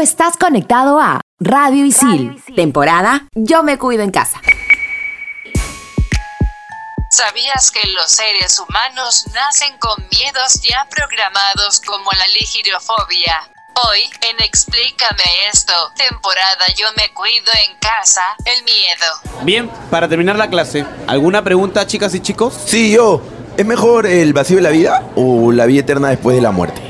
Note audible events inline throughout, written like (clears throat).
estás conectado a Radio Isil, temporada Yo me cuido en casa. ¿Sabías que los seres humanos nacen con miedos ya programados como la ligirofobia? Hoy, en Explícame esto, temporada Yo me cuido en casa, el miedo. Bien, para terminar la clase, ¿alguna pregunta, chicas y chicos? Sí, yo. ¿Es mejor el vacío de la vida o la vida eterna después de la muerte?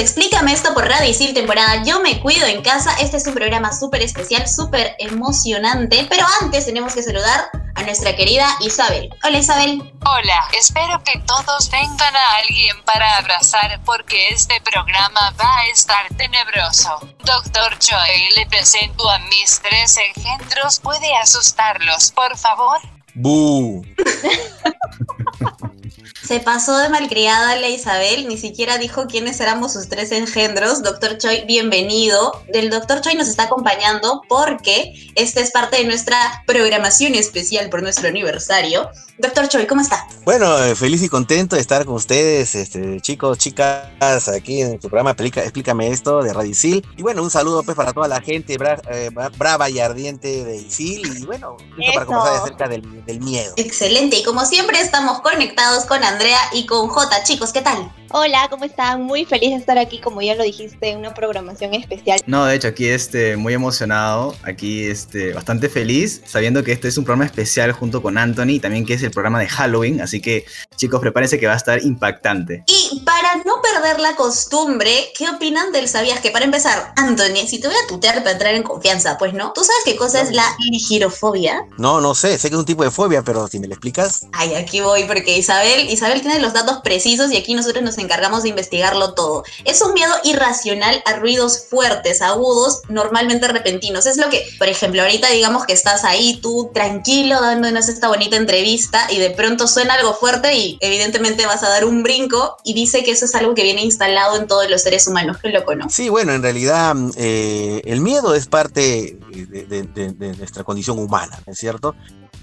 Explícame esto por Radio Isil, temporada Yo me cuido en casa. Este es un programa súper especial, súper emocionante. Pero antes tenemos que saludar a nuestra querida Isabel. Hola Isabel. Hola, espero que todos tengan a alguien para abrazar porque este programa va a estar tenebroso. Doctor Choi, le presento a mis tres engendros. ¿Puede asustarlos, por favor? ¡Bu! (laughs) Se pasó de malcriada la Isabel, ni siquiera dijo quiénes éramos sus tres engendros. Doctor Choi, bienvenido. Del Doctor Choi nos está acompañando porque esta es parte de nuestra programación especial por nuestro aniversario. Doctor Choi, ¿cómo está? Bueno, eh, feliz y contento de estar con ustedes, este, chicos, chicas, aquí en tu programa Explícame esto de Radio Isil. Y bueno, un saludo pues para toda la gente bra- eh, bra- brava y ardiente de Isil. Y bueno, para conversar acerca del, del miedo. Excelente, y como siempre estamos conectados con Andrea y con J. Chicos, ¿qué tal? Hola, ¿cómo están? Muy feliz de estar aquí, como ya lo dijiste, en una programación especial. No, de hecho, aquí este, muy emocionado, aquí este, bastante feliz, sabiendo que este es un programa especial junto con Anthony, y también que es el programa de Halloween, así que chicos, prepárense que va a estar impactante. Y para no perder la costumbre, ¿qué opinan del sabías que? Para empezar, Anthony, si te voy a tutear para entrar en confianza, pues no. ¿Tú sabes qué cosa es la ligirofobia? No, no sé, sé que es un tipo de fobia, pero si me lo explicas. Ay, aquí voy porque Isabel, Isabel tiene los datos precisos y aquí nosotros nos encargamos de investigarlo todo. Es un miedo irracional a ruidos fuertes, agudos, normalmente repentinos. Es lo que, por ejemplo, ahorita digamos que estás ahí tú tranquilo dándonos esta bonita entrevista y de pronto suena algo fuerte y evidentemente vas a dar un brinco y dice que eso es algo que viene instalado en todos los seres humanos. Qué loco, ¿no? Sí, bueno, en realidad eh, el miedo es parte de- de nuestra condición humana, ¿no es cierto?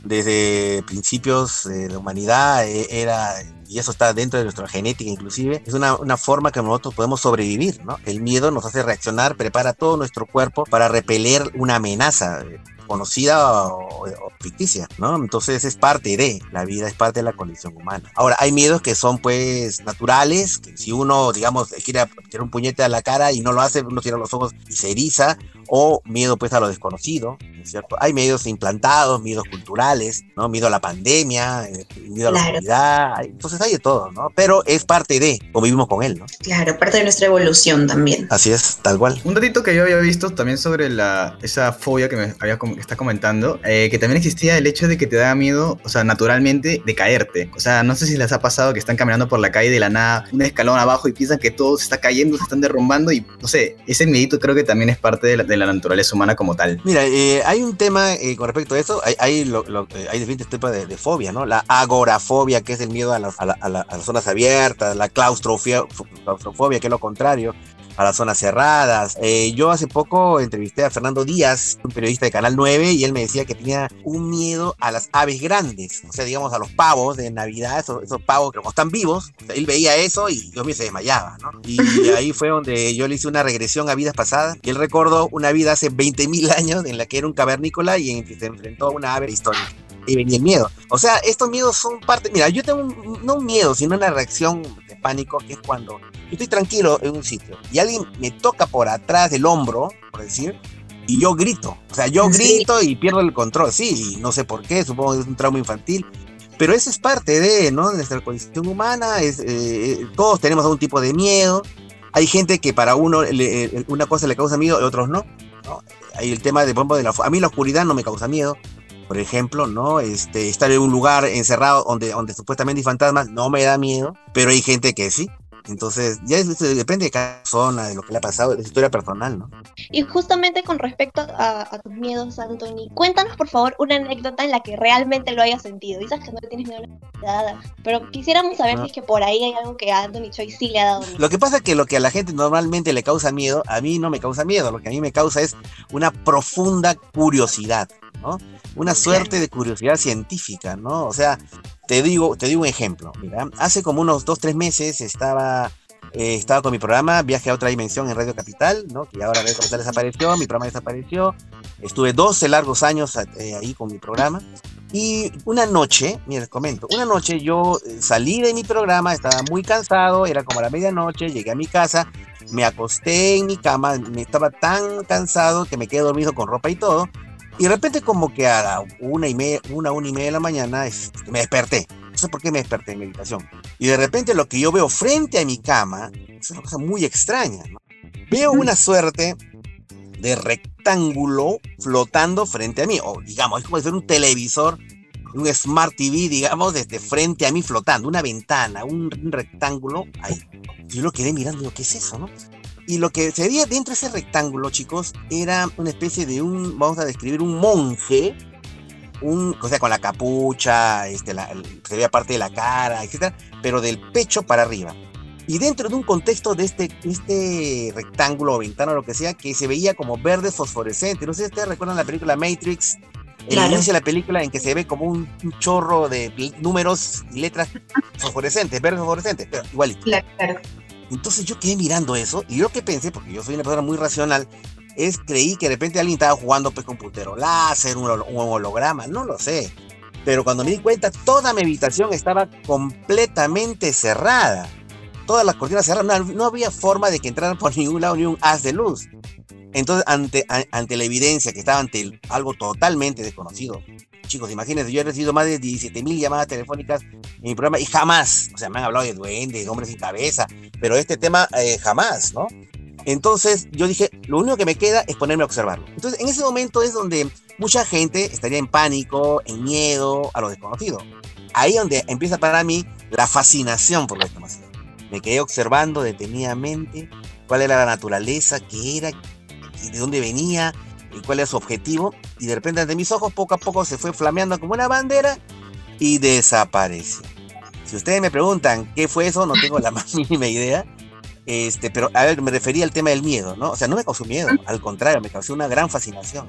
Desde principios de la humanidad eh, era, y eso está dentro de nuestra genética inclusive, es una, una forma que nosotros podemos sobrevivir, ¿no? El miedo nos hace reaccionar, prepara todo nuestro cuerpo para repeler una amenaza. eh, conocida o, o ficticia, ¿no? Entonces es parte de, la vida es parte de la condición humana. Ahora, hay miedos que son pues naturales, que si uno, digamos, quiere tirar un puñete a la cara y no lo hace, uno cierra los ojos y se eriza, o miedo pues a lo desconocido, ¿no es cierto? Hay miedos implantados, miedos culturales, ¿no? Miedo a la pandemia, eh, miedo a la Claro. oscuridad, entonces hay de todo, ¿no? Pero es parte de, convivimos con él, ¿no? Claro, parte de nuestra evolución también. Así es, tal cual. Un datito que yo había visto también sobre la, esa fobia que me había com- que está comentando, eh, que también existía el hecho de que te da miedo, o sea, naturalmente, de caerte. O sea, no sé si les ha pasado que están caminando por la calle de la nada, un escalón abajo y piensan que todo se está cayendo, se están derrumbando y, no sé, ese miedito creo que también es parte de la, de la naturaleza humana como tal. Mira, eh, hay un tema eh, con respecto a eso, hay, hay, lo- lo- eh, hay diferentes tipos de, fobia, ¿no? La agorafobia, que es el miedo a, las- a la- a la- a las zonas abiertas, la claustrofobia, claustrofobia, que es lo contrario, a las zonas cerradas. Eh, yo hace poco entrevisté a Fernando Díaz, un periodista de Canal 9, y él me decía que tenía un miedo a las aves grandes, o sea, digamos a los pavos de Navidad, esos, esos pavos que como están vivos, o sea, él veía eso y yo me se desmayaba, ¿no? Y (laughs) ahí fue donde yo le hice una regresión a vidas pasadas, y él recordó una vida hace 20.000 años en la que era un cavernícola y en que se enfrentó a una ave histórica. Y venía el miedo. O sea, estos miedos son parte. Mira, yo tengo un- no un miedo, sino una reacción de pánico, que es cuando yo estoy tranquilo en un sitio y alguien me toca por atrás del hombro, por decir, y yo grito. O sea, yo Sí. grito y pierdo el control. Sí, y no sé por qué, supongo que es un trauma infantil. Pero eso es parte de, ¿no? nuestra condición humana. Es, eh, todos tenemos algún tipo de miedo. Hay gente que para uno le- eh, una cosa le causa miedo y otros no. ¿no? Hay el tema de, por ejemplo, de la, a mí la oscuridad no me causa miedo. Por ejemplo, ¿no? Este, estar en un lugar encerrado donde, donde supuestamente hay fantasmas no me da miedo, pero hay gente que sí. Entonces, ya es- depende de cada persona, de lo que le ha pasado, de su historia personal, ¿no? Y justamente con respecto a, a tus miedos, Anthony, cuéntanos por favor una anécdota en la que realmente lo hayas sentido. Dices que no le tienes miedo a la pero quisiéramos saber si es que por ahí hay algo que a Anthony Choi sí le ha dado miedo. Lo que pasa es que lo que a la gente normalmente le causa miedo, a mí no me causa miedo. Lo que a mí me causa es una profunda curiosidad, ¿no? Una suerte de curiosidad científica, ¿no? O sea, te digo, te digo un ejemplo. Mira, hace como unos dos, tres meses estaba, eh, estaba con mi programa Viaje a otra dimensión en Radio Capital, ¿no? Que ahora Radio Capital desapareció, mi programa desapareció. Estuve 12 largos años eh, ahí con mi programa. Y una noche, mira, les comento, una noche yo eh, salí de mi programa, estaba muy cansado, era como la medianoche, llegué a mi casa, me acosté en mi cama, me estaba tan cansado que me quedé dormido con ropa y todo. Y de repente como que a la una y media, una, una y media de la mañana este, me desperté. No sé por qué me desperté en meditación. Y de repente lo que yo veo frente a mi cama es una cosa muy extraña. ¿no? Veo una suerte de rectángulo flotando frente a mí. O digamos, es como si un televisor, un Smart TV, digamos, desde frente a mí flotando. Una ventana, un, un rectángulo ahí. Yo lo quedé mirando digo, ¿qué es eso, no? Y lo que se veía dentro de ese rectángulo, chicos, era una especie de un, vamos a describir, un monje, un, o sea, con la capucha, este, la- se veía parte de la cara, etcétera, pero del pecho para arriba. Y dentro de un contexto de este, este rectángulo o ventana lo que sea, que se veía como verde fosforescente. No sé si ustedes recuerdan la película Matrix, el Claro. inicio de la película en que se ve como un, un chorro de números y letras fosforescentes, verde fosforescente, pero igualito. Claro, claro. Entonces yo quedé mirando eso y lo que pensé, porque yo soy una persona muy racional, es creí que de repente alguien estaba jugando pues con puntero láser, un, un holograma, no lo sé. Pero cuando me di cuenta, toda mi habitación estaba completamente cerrada. Todas las cortinas cerradas, no, no había forma de que entraran por (laughs) ningún lado ni un haz de luz. Entonces, ante, a- ante la evidencia que estaba ante el- algo totalmente desconocido, chicos, imagínense, yo he recibido más de 17 mil llamadas telefónicas en mi programa y jamás, o sea, me han hablado de duendes, de hombres sin cabeza, pero este tema eh, jamás, ¿no? Entonces yo dije, lo único que me queda es ponerme a observarlo. Entonces en ese momento es donde mucha gente estaría en pánico, en miedo a lo desconocido. Ahí donde empieza para mí la fascinación por lo desconocido. Me quedé observando detenidamente cuál era la naturaleza, qué era, de dónde venía, y cuál era su objetivo. Y de repente ante mis ojos poco a poco se fue flameando como una bandera y desapareció. Si ustedes me preguntan qué fue eso, no tengo la (laughs) más mínima idea. Este, pero a ver, me refería al tema del miedo, ¿no? O sea, no me causó miedo, al contrario, me causó una gran fascinación,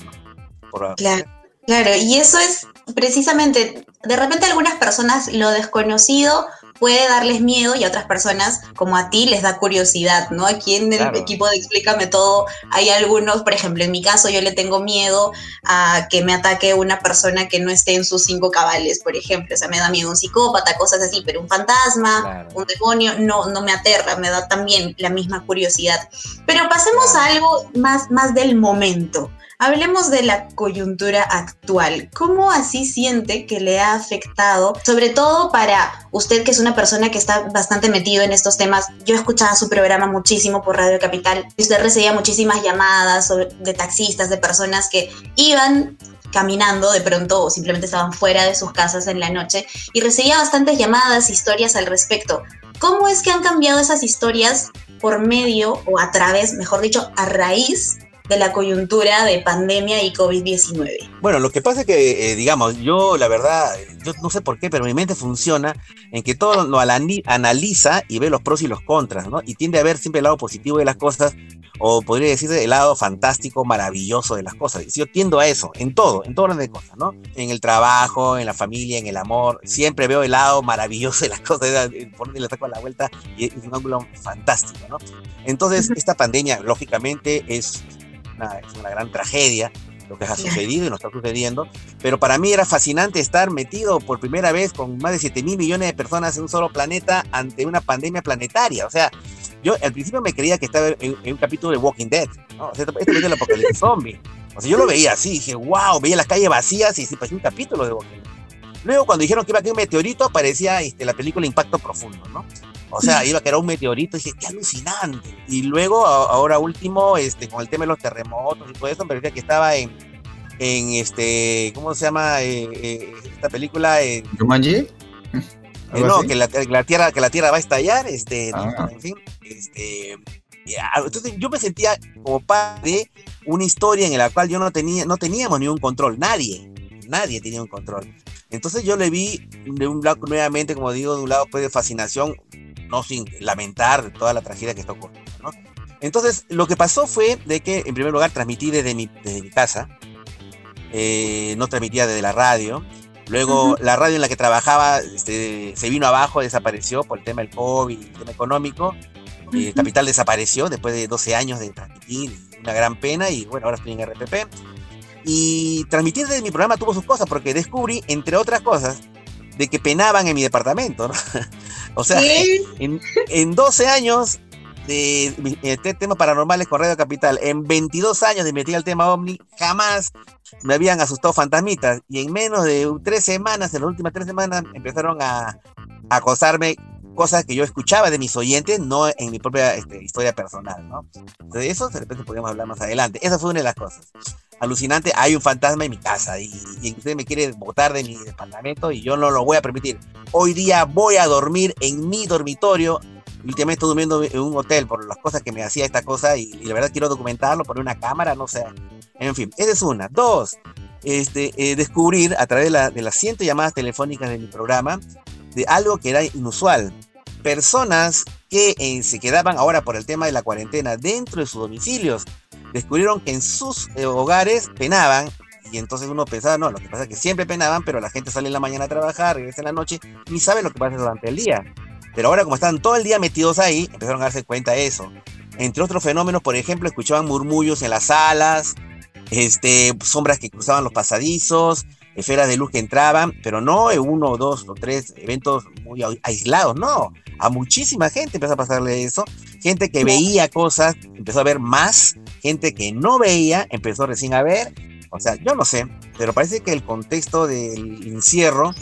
Claro, claro, y eso es precisamente, de repente algunas personas lo desconocido puede darles miedo y a otras personas, como a ti, les da curiosidad, ¿no? Aquí en el Claro. equipo de Explícame Todo hay algunos, por ejemplo, en mi caso yo le tengo miedo a que me ataque una persona que no esté en sus cinco cabales, por ejemplo, o sea, me da miedo un psicópata, cosas así, pero un fantasma, Claro. un demonio, no, no me aterra, me da también la misma curiosidad. Pero pasemos a algo más, más del momento. Hablemos de la coyuntura actual. ¿Cómo así siente que le ha afectado, sobre todo para usted que es una persona que está bastante metido en estos temas? Yo escuchaba su programa muchísimo por Radio Capital usted recibía muchísimas llamadas de taxistas, de personas que iban caminando de pronto o simplemente estaban fuera de sus casas en la noche y recibía bastantes llamadas, historias al respecto. ¿Cómo es que han cambiado esas historias por medio o a través, mejor dicho, a raíz de la coyuntura de pandemia y COVID-19? Bueno, lo que pasa es que, eh, digamos, yo la verdad, yo no sé por qué, pero mi mente funciona en que todo lo analiza y ve los pros y los contras, ¿no? Y tiende a ver siempre el lado positivo de las cosas, o podría decir el lado fantástico, maravilloso de las cosas. Y Yo tiendo a eso, en todo, en todo orden de cosas, ¿no? En el trabajo, en la familia, en el amor, siempre veo el lado maravilloso de las cosas, (laughs) por donde le saco la vuelta y es un ángulo fantástico, ¿no? Entonces, esta pandemia, lógicamente, es una, es una gran tragedia lo que ha sucedido y nos está sucediendo, pero para mí era fascinante estar metido por primera vez con más de 7 mil millones de personas en un solo planeta ante una pandemia planetaria. O sea, yo al principio me creía que estaba en, en un capítulo de Walking Dead, ¿no? O sea, esto es el apocalipsis zombie. O sea, yo lo veía así, dije, wow, veía las calles vacías y sí, parecía un capítulo de Walking Dead. Luego, cuando dijeron que iba a caer un meteorito, aparecía este, la película Impacto Profundo, ¿no? O sea, iba a caer un meteorito y dije, qué alucinante. Y luego, a- ahora último, este, con el tema de los terremotos y todo eso, me parecía que estaba en, en este, ¿cómo se llama? Eh, eh, esta película, (laughs) eh, no, que la, la, tierra, que la tierra va a estallar, este, Ah. en fin, este, entonces yo me sentía como parte de una historia en la cual yo no tenía, no teníamos ningún control, nadie, nadie tenía un control. Entonces yo le vi de un lado, nuevamente, como digo, de un lado pues de fascinación, no sin lamentar toda la tragedia que está ocurriendo, ¿no? Entonces, lo que pasó fue de que, en primer lugar, transmití desde mi, desde mi casa, eh, no transmitía desde la radio. Luego, la radio en la que trabajaba este, se vino abajo, desapareció por el tema del COVID, el tema económico. Eh, Capital desapareció después de 12 años de transmitir, una gran pena, y bueno, ahora estoy en RPP. Y transmitir desde mi programa tuvo sus cosas, porque descubrí, entre otras cosas, de que penaban en mi departamento, ¿no? (laughs) o sea, en, en 12 años de este, temas paranormales con Radio Capital, en 22 años de investigar el tema OVNI, jamás me habían asustado fantasmitas. Y en menos de tres semanas, en las últimas tres semanas, empezaron a, a acosarme cosas que yo escuchaba de mis oyentes, no en mi propia este, historia personal, ¿no? De eso de repente podríamos hablar más adelante. Esa fue una de las cosas. Alucinante, hay un fantasma en mi casa y, usted me quiere botar de mi departamento y yo no lo voy a permitir. Hoy día voy a dormir en mi dormitorio. Últimamente estoy durmiendo en un hotel por las cosas que me hacía esta cosa y, y la verdad quiero documentarlo, poner una cámara, no sé. En fin, esa es una. Dos, este, eh, descubrir a través de, la, de las cientos llamadas telefónicas de mi programa de algo que era inusual. Personas que eh, se quedaban ahora por el tema de la cuarentena dentro de sus domicilios descubrieron que en sus eh, hogares penaban y entonces uno pensaba, no, lo que pasa es que siempre penaban, pero la gente sale en la mañana a trabajar, regresa en la noche, ni sabe lo que pasa durante el día. Pero ahora como están todo el día metidos ahí, empezaron a darse cuenta de eso. Entre otros fenómenos, por ejemplo, escuchaban murmullos en las salas, este, sombras que cruzaban los pasadizos, esferas de luz que entraban, pero no en uno, dos o tres eventos muy aislados, no. A muchísima gente empezó a pasarle eso. Gente que veía cosas empezó a ver más. Gente que no veía empezó recién a ver. O sea, yo no sé, pero parece que el contexto del encierro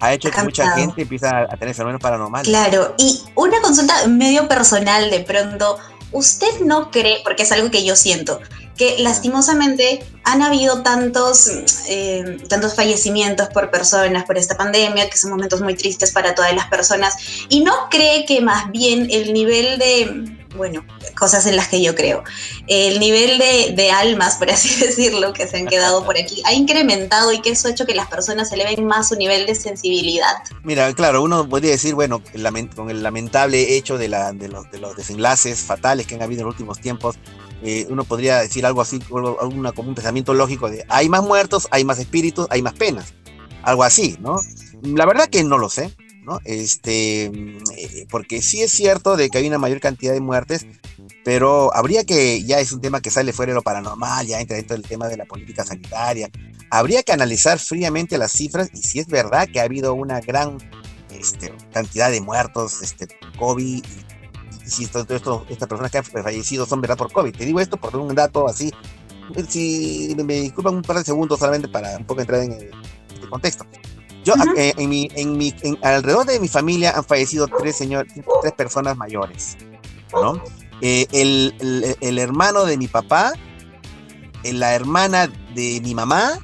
ha hecho que mucha gente empiece a tener fenómenos paranormales. Claro, y una consulta medio personal de pronto. ¿Usted no cree, porque es algo que yo siento, que lastimosamente han habido tantos, eh, tantos fallecimientos por personas por esta pandemia, que son momentos muy tristes para todas las personas, y no cree que más bien el nivel de, bueno, cosas en las que yo creo, el nivel de, de almas, por así (laughs) decirlo, que se han quedado por aquí, ha incrementado y que eso ha hecho que las personas eleven más su nivel de sensibilidad? Mira, claro, uno podría decir, bueno, con el lamentable hecho de, la, de, los, de los desenlaces fatales que han habido en los últimos tiempos, eh, uno podría decir algo así, alguna, como un pensamiento lógico de hay más muertos, hay más espíritus, hay más penas. Algo así, ¿no? La verdad que no lo sé, ¿no? Este, eh, porque sí es cierto de que hay una mayor cantidad de muertes, pero habría que, ya es un tema que sale fuera de lo paranormal, ya entra dentro del tema de la política sanitaria, habría que analizar fríamente las cifras y si es verdad que ha habido una gran este, cantidad de muertos, este, COVID, y si esto, esto, estas personas que han fallecido son verdad por COVID. Te digo esto por un dato así, si me disculpan un par de segundos solamente para un poco entrar en este contexto. Yo, uh -huh. eh, en mi, en mi, en, alrededor de mi familia han fallecido tres, señor, tres personas mayores, ¿no? Eh, el, el, el, hermano de mi papá, la hermana de mi mamá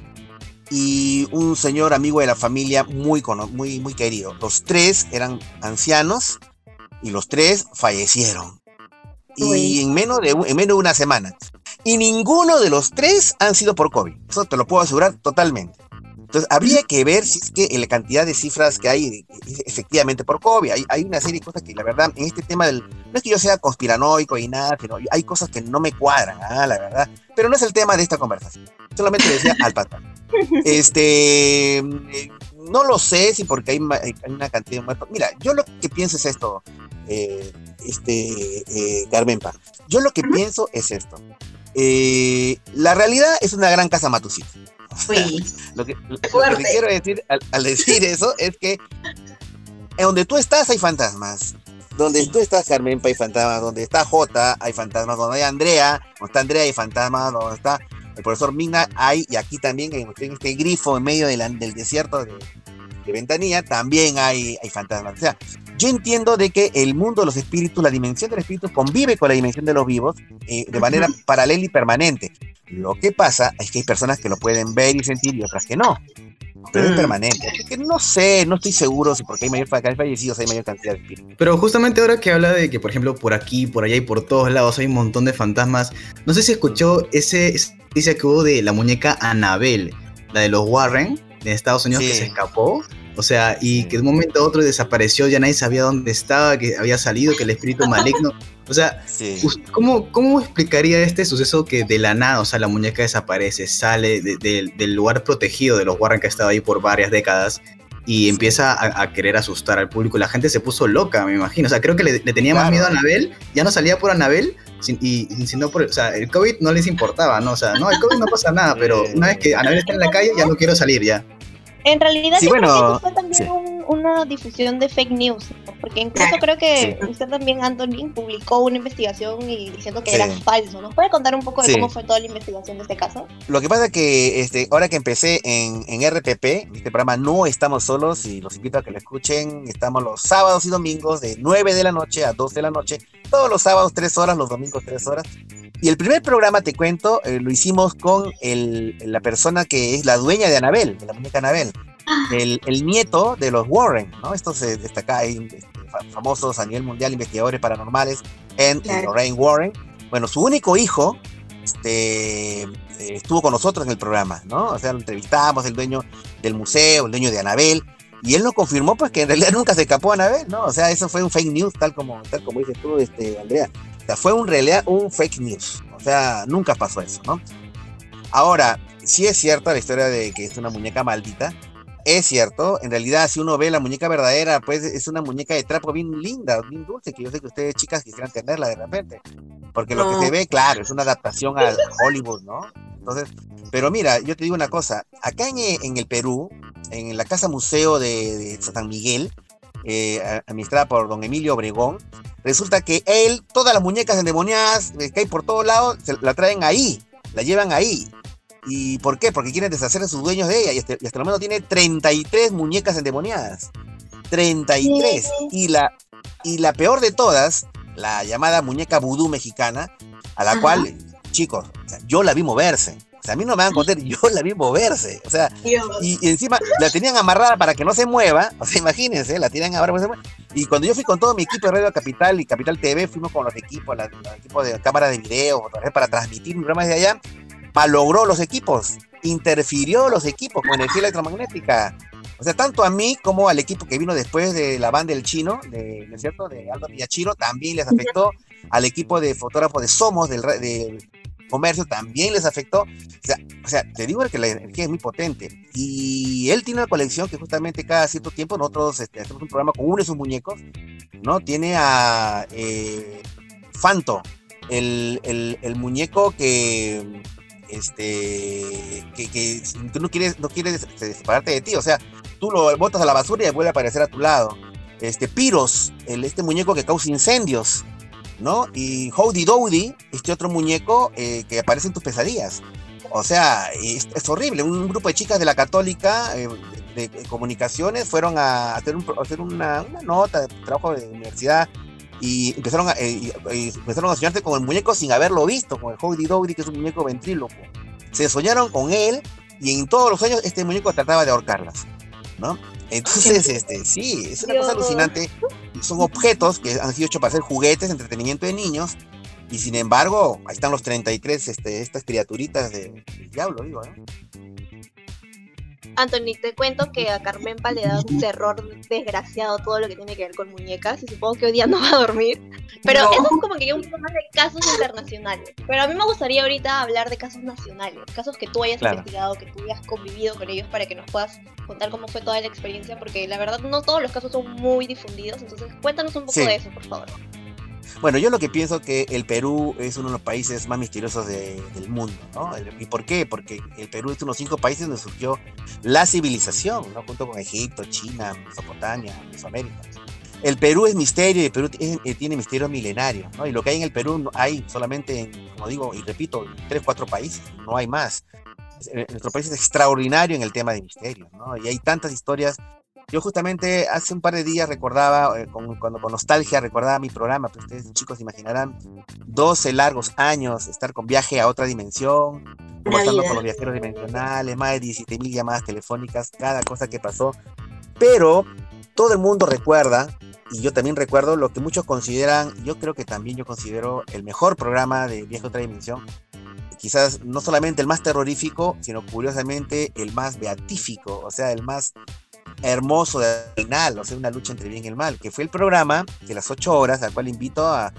y un señor amigo de la familia muy, muy, muy querido. Los tres eran ancianos y los tres fallecieron. Y en menos, de, en menos de una semana. Y ninguno de los tres han sido por COVID. Eso te lo puedo asegurar totalmente. Entonces, habría que ver si es que la cantidad de cifras que hay efectivamente por COVID. Hay, hay, una serie de cosas que, la verdad, en este tema del. No es que yo sea conspiranoico y nada, pero hay cosas que no me cuadran, ah, la verdad. Pero no es el tema de esta conversación. Solamente le decía al patrón. (laughs) Este. No lo sé si porque hay, hay, una cantidad de muertos. Mira, yo lo que pienso es esto, eh, este, eh, Carmenpa. Yo lo que pienso es esto. Eh, la realidad es una gran casa matusita. Sí. (laughs) lo, que, lo, lo que quiero decir al, al, decir eso es que en donde tú estás hay fantasmas. Donde tú estás, Carmen, hay fantasmas. Donde está Jota, hay fantasmas. Donde hay Andrea, donde está Andrea, hay fantasmas. Donde está el profesor Mina, hay. Y aquí también, en este grifo en medio de la, del desierto de, de, Ventanilla, también hay, hay fantasmas. O sea, yo entiendo de que el mundo de los espíritus, la dimensión del espíritu convive con la dimensión de los vivos eh, de manera uh -huh. paralela y permanente. Lo que pasa es que hay personas que lo pueden ver y sentir y otras que no. pero es Mm. permanente. Así que no sé, no estoy seguro si porque hay mayor fa- hay fallecidos hay mayor cantidad de espíritus. Pero justamente ahora que habla de que, por ejemplo, por aquí, por allá y por todos lados hay un montón de fantasmas, no sé si escuchó ese esa noticia que hubo de la muñeca Annabelle, la de los Warren, de Estados Unidos, que se escapó. O sea, y que de un momento a otro desapareció, ya nadie sabía dónde estaba, que había salido, que el espíritu maligno. O sea, Sí. ¿cómo, ¿cómo explicaría este suceso que de la nada, o sea, la muñeca desaparece, sale de- de- del lugar protegido de los Warren que ha estado ahí por varias décadas y empieza a, a querer asustar al público? La gente se puso loca, me imagino. O sea, creo que le, le tenía más miedo a Anabel, ya no salía por Anabel, sin- y, sino por, o sea, el COVID no les importaba, ¿no? O sea, no, el COVID no pasa nada, (laughs) pero una vez que Anabel está en la calle, ya no quiero salir ya. En realidad Sí, yo creo que bueno, fue también sí. un- una difusión de fake news, ¿no? porque incluso creo que usted también, Anthony, publicó una investigación y diciendo que Sí. era falso, ¿nos puede contar un poco de Sí. cómo fue toda la investigación de este caso? Lo que pasa es que este, ahora que empecé en, en RPP, este programa No Estamos Solos, y los invito a que lo escuchen, estamos los sábados y domingos de 9 de la noche a 2 de la noche, todos los sábados 3 horas, los domingos 3 horas. Y el primer programa, te cuento, eh, lo hicimos con el, la persona que es la dueña de Anabel, de la muñeca Anabel, el, el nieto de los Warren, ¿no? Estos eh, destaca- este, fa- famosos a nivel mundial investigadores paranormales, en Claro. Lorraine Warren. Bueno, su único hijo, este, eh, estuvo con nosotros en el programa, ¿no? O sea, lo entrevistamos, el dueño del museo, el dueño de Anabel, y él nos confirmó pues que en realidad (laughs) nunca se escapó Anabel, ¿no? O sea, eso fue un fake news, tal como, tal como dices tú, este, Andrea. O sea, fue en realidad un fake news. O sea, nunca pasó eso, ¿no? Ahora, sí es cierta la historia de que es una muñeca maldita. Es cierto, en realidad si uno ve la muñeca verdadera, pues es una muñeca de trapo bien linda, bien dulce, que yo sé que ustedes chicas quisieran tenerla de repente. Porque lo que se ve, claro, es una adaptación a Hollywood, ¿no? Entonces, pero mira, yo te digo una cosa, acá en, en el Perú, en la Casa Museo de, de San Miguel, eh, administrada por don Emilio Obregón, resulta que él, todas las muñecas endemoniadas eh, que hay por todos lados, la traen ahí, la llevan ahí. ¿Y por qué? Porque quieren deshacer de sus dueños de ella. Y hasta, y hasta el momento tiene 33 muñecas endemoniadas. 33. Y la, y la peor de todas, la llamada muñeca vudú mexicana, a la Ajá. cual, chicos, o sea, yo la vi moverse. O sea, a mí no me van a contar, yo la vi moverse. O sea, y, y encima la tenían amarrada para que no se mueva. O sea, imagínense, la tenían amarrada para que no se mueva. Y cuando yo fui con todo mi equipo de Radio Capital y Capital TV, fuimos con los equipos, los equipos de cámara de video, para transmitir mi programa desde allá, malogró los equipos, interfirió los equipos con energía electromagnética. O sea, tanto a mí como al equipo que vino después de la banda del chino, de, ¿no es cierto? De Aldo Villachiro, también les afectó. Al equipo de fotógrafos de Somos, del, del comercio, también les afectó. O sea, o sea, te digo que la energía es muy potente. Y él tiene una colección que justamente cada cierto tiempo nosotros este, hacemos un programa con uno de sus muñecos, ¿no? Tiene a eh, Fanto, el, el- el muñeco que este que, que tú no quieres no quieres este, separarte de ti, o sea, tú lo botas a la basura y vuelve a aparecer a tu lado. Este Piros, el, este muñeco que causa incendios, ¿no? Y Howdy Dowdy, este otro muñeco eh, que aparece en tus pesadillas. O sea, es, horrible. Un grupo de chicas de la Católica eh, de, comunicaciones fueron a hacer, un, hacer una, una nota de trabajo de universidad y empezaron a, eh, y- empezaron a soñarse con el muñeco sin haberlo visto, con el Howdy Dowdy, que es un muñeco ventríloco. Se soñaron con él y en todos los sueños este muñeco trataba de ahorcarlas, ¿no? Entonces, (laughs) este, sí, es una cosa Dios. alucinante. Son objetos que han sido hechos para ser juguetes, entretenimiento de niños, y sin embargo, ahí están los 33, este, estas criaturitas de, del diablo, digo, ¿eh? Anthony, te cuento que a Carmenpa le da un terror desgraciado todo lo que tiene que ver con muñecas y supongo que hoy día (laughs) no va a dormir. Pero No. eso es como que ya un poco más de casos internacionales. Pero a mí me gustaría ahorita hablar de casos nacionales, casos que tú hayas Claro. investigado, que tú hayas convivido con ellos para que nos puedas contar cómo fue toda la experiencia, porque la verdad no todos los casos son muy difundidos, entonces cuéntanos un poco Sí. de eso, por favor. Bueno, yo lo que pienso que el Perú es uno de los países más misteriosos de- del mundo, ¿no? ¿Y por qué? Porque el Perú es uno de los cinco países donde surgió la civilización, ¿no? Junto con Egipto, China, Mesopotamia, Mesoamérica. El Perú es misterio y el Perú es- eh, tiene misterio milenario, ¿no? Y lo que hay en el Perú no- hay solamente, en, como digo y repito, en tres, cuatro países, no hay más. Eh, Nuestro país es extraordinario en el tema de misterio, ¿no? Y hay tantas historias yo justamente hace un par de días recordaba, eh, con, cuando con nostalgia recordaba mi programa, pues ustedes chicos imaginarán 12 largos años, estar con viaje a otra dimensión, conversando con los viajeros dimensionales, más de 17.000 llamadas telefónicas, cada cosa que pasó. Pero todo el mundo recuerda, y yo también recuerdo lo que muchos consideran, yo creo que también yo considero el mejor programa de Viaje a otra dimensión. Quizás no solamente el más terrorífico, sino curiosamente el más beatífico, o sea, el más hermoso del final, o sea, una lucha entre bien y el mal, que fue el programa de las 8 horas, al cual invito a,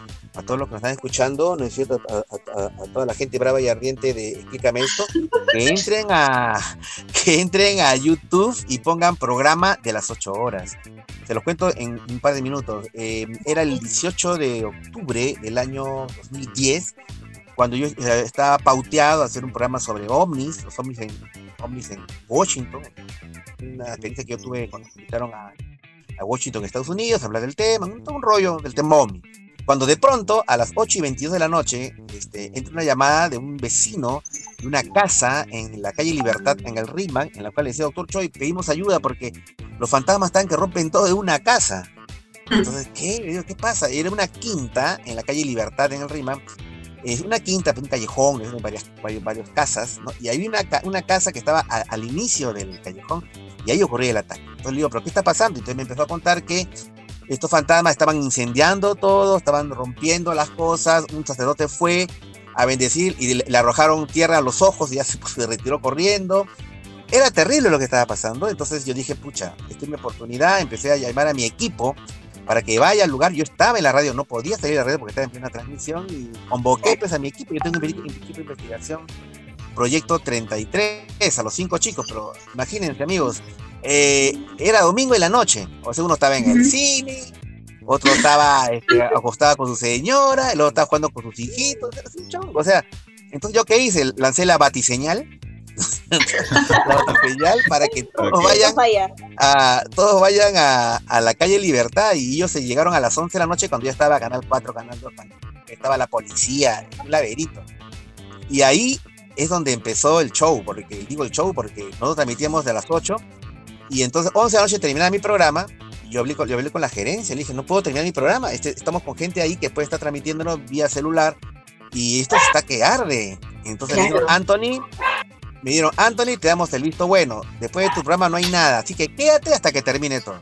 todos los que nos están escuchando, ¿no es cierto? A toda la gente brava y ardiente de Explícame esto, que entren a que entren a YouTube y pongan programa de las 8 horas. Se los cuento en un par de minutos. Eh, era el 18 de octubre del año 2010, cuando yo eh, estaba pauteado a hacer un programa sobre ovnis, los ovnis en, ovnis en Washington, una experiencia que yo tuve cuando me invitaron a, a Washington, Estados Unidos, a hablar del tema, un, un rollo del tema ovni. Cuando de pronto, a las 8 y 22 de la noche, este, entra una llamada de un vecino de una casa en la calle Libertad, en el Riman, en la cual le decía, doctor Choi, pedimos ayuda porque los fantasmas están que rompen todo de una casa. (laughs) Entonces, ¿qué? ¿qué pasa? Era una quinta en la calle Libertad, en el Riman. Es una quinta, un callejón, es varias, varios, varios casas, ¿no? Y había una, una casa que estaba a- al inicio del callejón y ahí ocurría el ataque. Entonces le digo, ¿pero qué está pasando? Entonces me empezó a contar que estos fantasmas estaban incendiando todo, estaban rompiendo las cosas, un sacerdote fue a bendecir y le, le arrojaron tierra a los ojos y ya (laughs) se, se retiró corriendo. Era terrible lo que estaba pasando, entonces yo dije, pucha, esta es mi oportunidad, empecé a llamar a mi equipo para que vaya al lugar, yo estaba en la radio, no podía salir de la radio porque estaba en plena transmisión y convoqué pues a mi equipo, yo tengo un equipo equipo de investigación, proyecto 33, a los cinco chicos, pero imagínense amigos, eh, era domingo en la noche, o sea, uno estaba en el cine, otro estaba este, acostado con su señora, el otro estaba jugando con sus hijitos, o sea, entonces yo qué hice, lancé la batiseñal, (laughs) la para que todos No vayan a, todos vayan a, a la calle Libertad y ellos se llegaron a las 11 de la noche cuando ya estaba Canal 4, Canal 2, cuando estaba la policía, un laberinto. Y ahí es donde empezó el show, porque digo el show porque nosotros transmitíamos de las 8 y entonces 11 de la noche terminaba mi programa y yo hablé con, yo hablé con la gerencia, le dije, no puedo terminar mi programa, este- estamos con gente ahí que puede estar transmitiéndonos vía celular y esto está que arde. Entonces me dijo, Claro. Anthony, me dieron, Anthony, te damos el visto bueno. Después de tu programa no hay nada, así que quédate hasta que termine todo.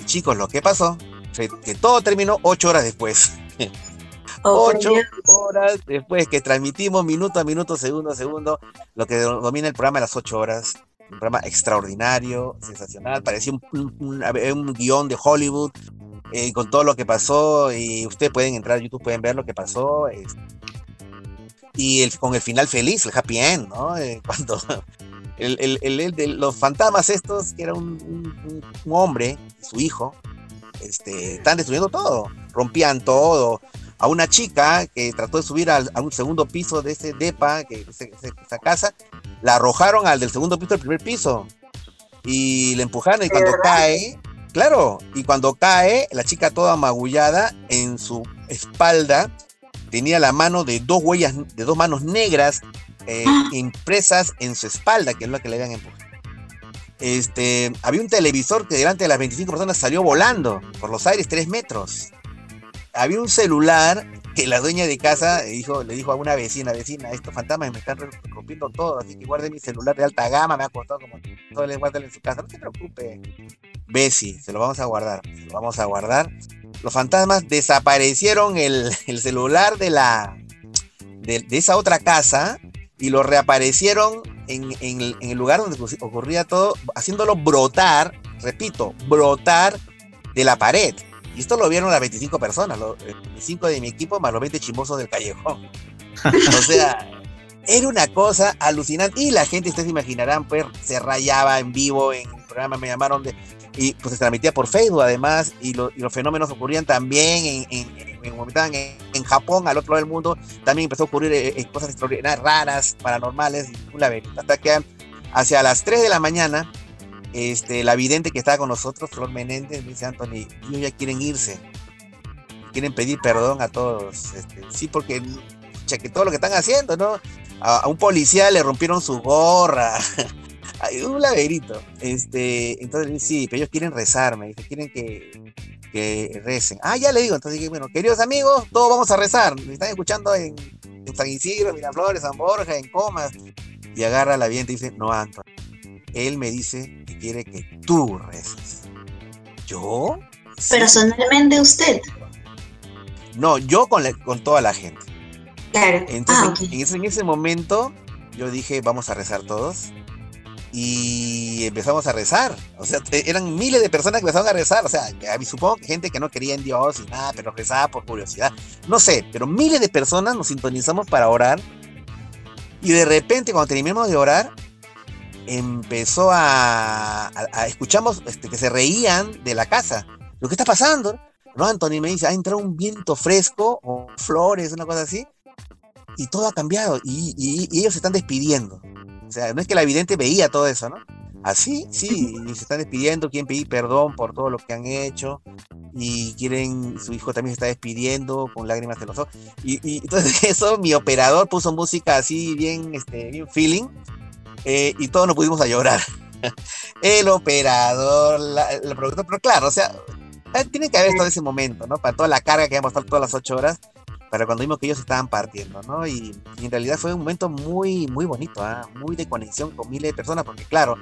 Y chicos, lo que pasó fue que todo terminó ocho horas después. Oh, ocho horas después que transmitimos minuto a minuto, segundo a segundo, lo que do- domina el programa las ocho horas. Un programa extraordinario, sensacional, parecía un, un- un- guion de Hollywood eh, con todo lo que pasó. Y ustedes pueden entrar a YouTube, pueden ver lo que pasó. Y el, con el final feliz, el happy end, ¿no? Eh, cuando (laughs) el, el- el- el de los fantasmas estos, que era un, un- hombre, su hijo, este, están destruyendo todo, rompían todo. A una chica que trató de subir al- a un segundo piso de ese depa, que ese- esa casa, la arrojaron al del segundo piso del primer piso y le empujaron y cuando cae, claro, y cuando cae, la chica toda magullada en su espalda tenía la mano de dos huellas, de dos manos negras eh, impresas en su espalda, que es lo que le habían empujado. Este, había un televisor que delante de las 25 personas salió volando por los aires 3 metros. Había un celular que la dueña de casa dijo, le dijo a una vecina, vecina, estos fantasmas me están rompiendo todo, así que guarde mi celular de alta gama, me ha costado como todo en su casa, no se preocupe. Bessie, se lo vamos a guardar, se lo vamos a guardar. Los fantasmas desaparecieron el, el celular de la de, esa otra casa y lo reaparecieron en, en el, en el lugar donde ocurría todo, haciéndolo brotar, repito, brotar de la pared. Y esto lo vieron las 25 personas, los 25 de mi equipo más los 20 chimosos del callejón. o (laughs) sea, era una cosa alucinante. Y la gente, ustedes se imaginarán, pues se rayaba en vivo en el programa, me llamaron de. Y pues se transmitía por Facebook además, y, lo- y los fenómenos ocurrían también en, en, en- en- estaban en- en Japón, al otro lado del mundo, también empezó a ocurrir eh, eh, cosas extraordinarias, raras, paranormales, un laberinto. Hasta que hacia las 3 de la mañana, este, la vidente que estaba con nosotros, Flor Menéndez, me dice Anthony, ellos ya quieren irse, quieren pedir perdón a todos. Este, sí, porque pucha, que todo lo que están haciendo, ¿no? A, a un policía le rompieron su gorra. (laughs) Hay un laberinto. Este, entonces, sí, pero ellos quieren rezar, me dice, quieren que, que recen. Ah, ya le digo, entonces bueno, queridos amigos, todos vamos a rezar. Me están escuchando en, en San Isidro, Miraflores, San Borja, en Comas. Y agarra la vidente y dice, no, Antonio. Él me dice que quiere que tú reces. ¿Yo? Personalmente usted. No, yo con, la- con toda la gente. Claro. Entonces, Ah, ok. en, ese, en ese momento, yo dije, vamos a rezar todos. Y empezamos a rezar. O sea, eran miles de personas que empezaron a rezar. O sea, supongo que gente que no creía en Dios y nada, pero rezaba por curiosidad. No sé, pero miles de personas nos sintonizamos para orar. Y de repente, cuando terminamos de orar, empezó a, a- a- escuchamos este, que se reían de la casa. ¿Lo que está pasando? No, Anthony me dice, ha entrado un viento fresco o flores, una cosa así, y todo ha cambiado y, y- y ellos se están despidiendo. O sea, no es que la vidente veía todo eso, ¿no? Así, sí, y se están despidiendo, quieren pedir perdón por todo lo que han hecho y quieren, su hijo también se está despidiendo con lágrimas de los ojos. Y, y entonces (laughs) eso, mi operador puso música así bien, este, bien feeling eh, y todos nos pudimos a llorar. (laughs) El operador, la, la productora, pero claro, o sea, eh, tiene que haber estado ese momento, ¿no? Para toda la carga que íbamos a estar todas las ocho horas, para cuando vimos que ellos estaban partiendo, ¿no? Y, y en realidad fue un momento muy, muy bonito, ¿ah? Muy de conexión con miles de personas, porque claro,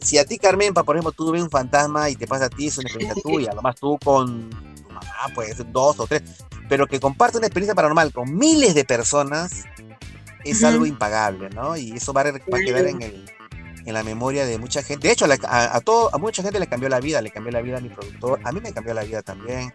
si a ti, Carmen, pa, por ejemplo, tú ves un fantasma y te pasa a ti, es una experiencia (laughs) tuya, lo más tú con tu mamá, pues dos o tres, pero que comparte una experiencia paranormal con miles de personas, es algo impagable, ¿no? Y eso va a, va a quedar en el en la memoria de mucha gente. De hecho, la- a, a todo, a mucha gente le cambió la vida, le cambió la vida a mi productor, a mí me cambió la vida también.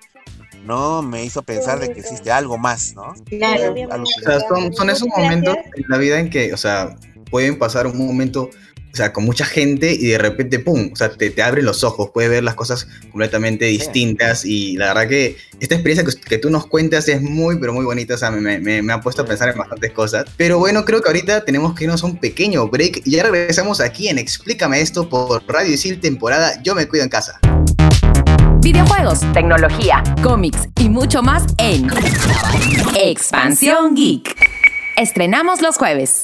No, me hizo pensar de que existe algo más, ¿no? Claro. Algo O sea, son, son esos momentos en la vida en que, o sea, pueden pasar un momento, o sea, con mucha gente y de repente, ¡pum! O sea, te, te abren los ojos, puedes ver las cosas completamente distintas y la verdad que esta experiencia que, que tú nos cuentas es muy, pero muy bonita, o sea, me, me, me ha puesto a pensar en bastantes cosas. Pero bueno, creo que ahorita tenemos que irnos a un pequeño break y ya regresamos aquí en Explícame esto por Radio Isil temporada Yo me cuido en casa. Videojuegos, tecnología, cómics y mucho más en Expansión Geek. Estrenamos los jueves.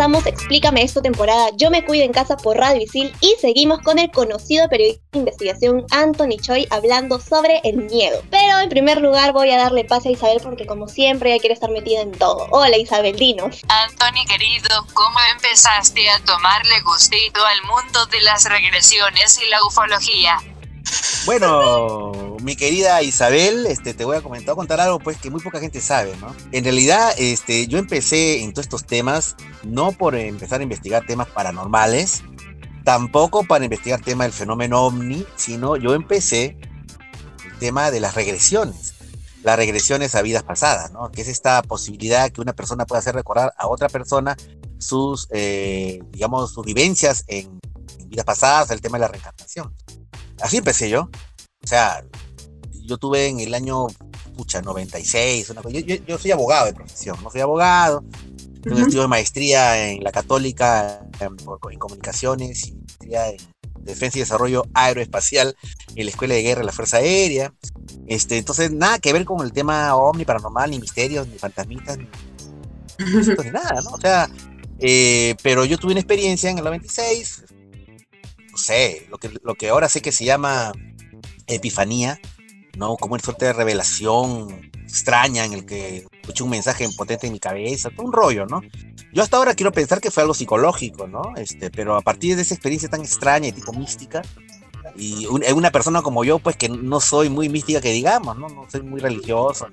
Explícame esto temporada Yo me cuido en casa por Radio Isil y seguimos con el conocido periodista de investigación Anthony Choi hablando sobre el miedo. Pero en primer lugar voy a darle pase a Isabel porque como siempre ella quiere estar metida en todo. Hola Isabel, dinos. Anthony querido, ¿cómo empezaste a tomarle gustito al mundo de las regresiones y la ufología? Bueno, mi querida Isabel, este, te voy a comentar, contar algo pues que muy poca gente sabe, ¿no? En realidad, este, yo empecé en todos estos temas no por empezar a investigar temas paranormales, tampoco para investigar temas del fenómeno ovni, sino yo empecé el tema de las regresiones, las regresiones a vidas pasadas, ¿no? Que es esta posibilidad que una persona puede hacer recordar a otra persona sus, eh, digamos, sus vivencias en, en vidas pasadas, el tema de la reencarnación. Así empecé yo. O sea, yo tuve en el año, pucha, 96, una cosa- yo, yo, yo soy abogado de profesión, no soy abogado, tengo un estudio de maestría en la Católica en, en comunicaciones y maestría en defensa y desarrollo aeroespacial en la Escuela de Guerra de la Fuerza Aérea. Este, entonces, nada que ver con el tema ovni, paranormal, ni misterios, ni fantasmitas, ni, (laughs) ni nada, ¿no? O sea, eh, pero yo tuve una experiencia en el 96, no sé, lo que, lo que ahora sé que se llama epifanía, ¿no? Como una suerte de revelación extraña en el que escuché un mensaje potente en mi cabeza, todo un rollo, ¿no? Yo hasta ahora quiero pensar que fue algo psicológico, ¿no? Este, pero a partir de esa experiencia tan extraña y tipo mística, y un- una persona como yo, pues que no soy muy mística que digamos, ¿no? No soy muy religioso,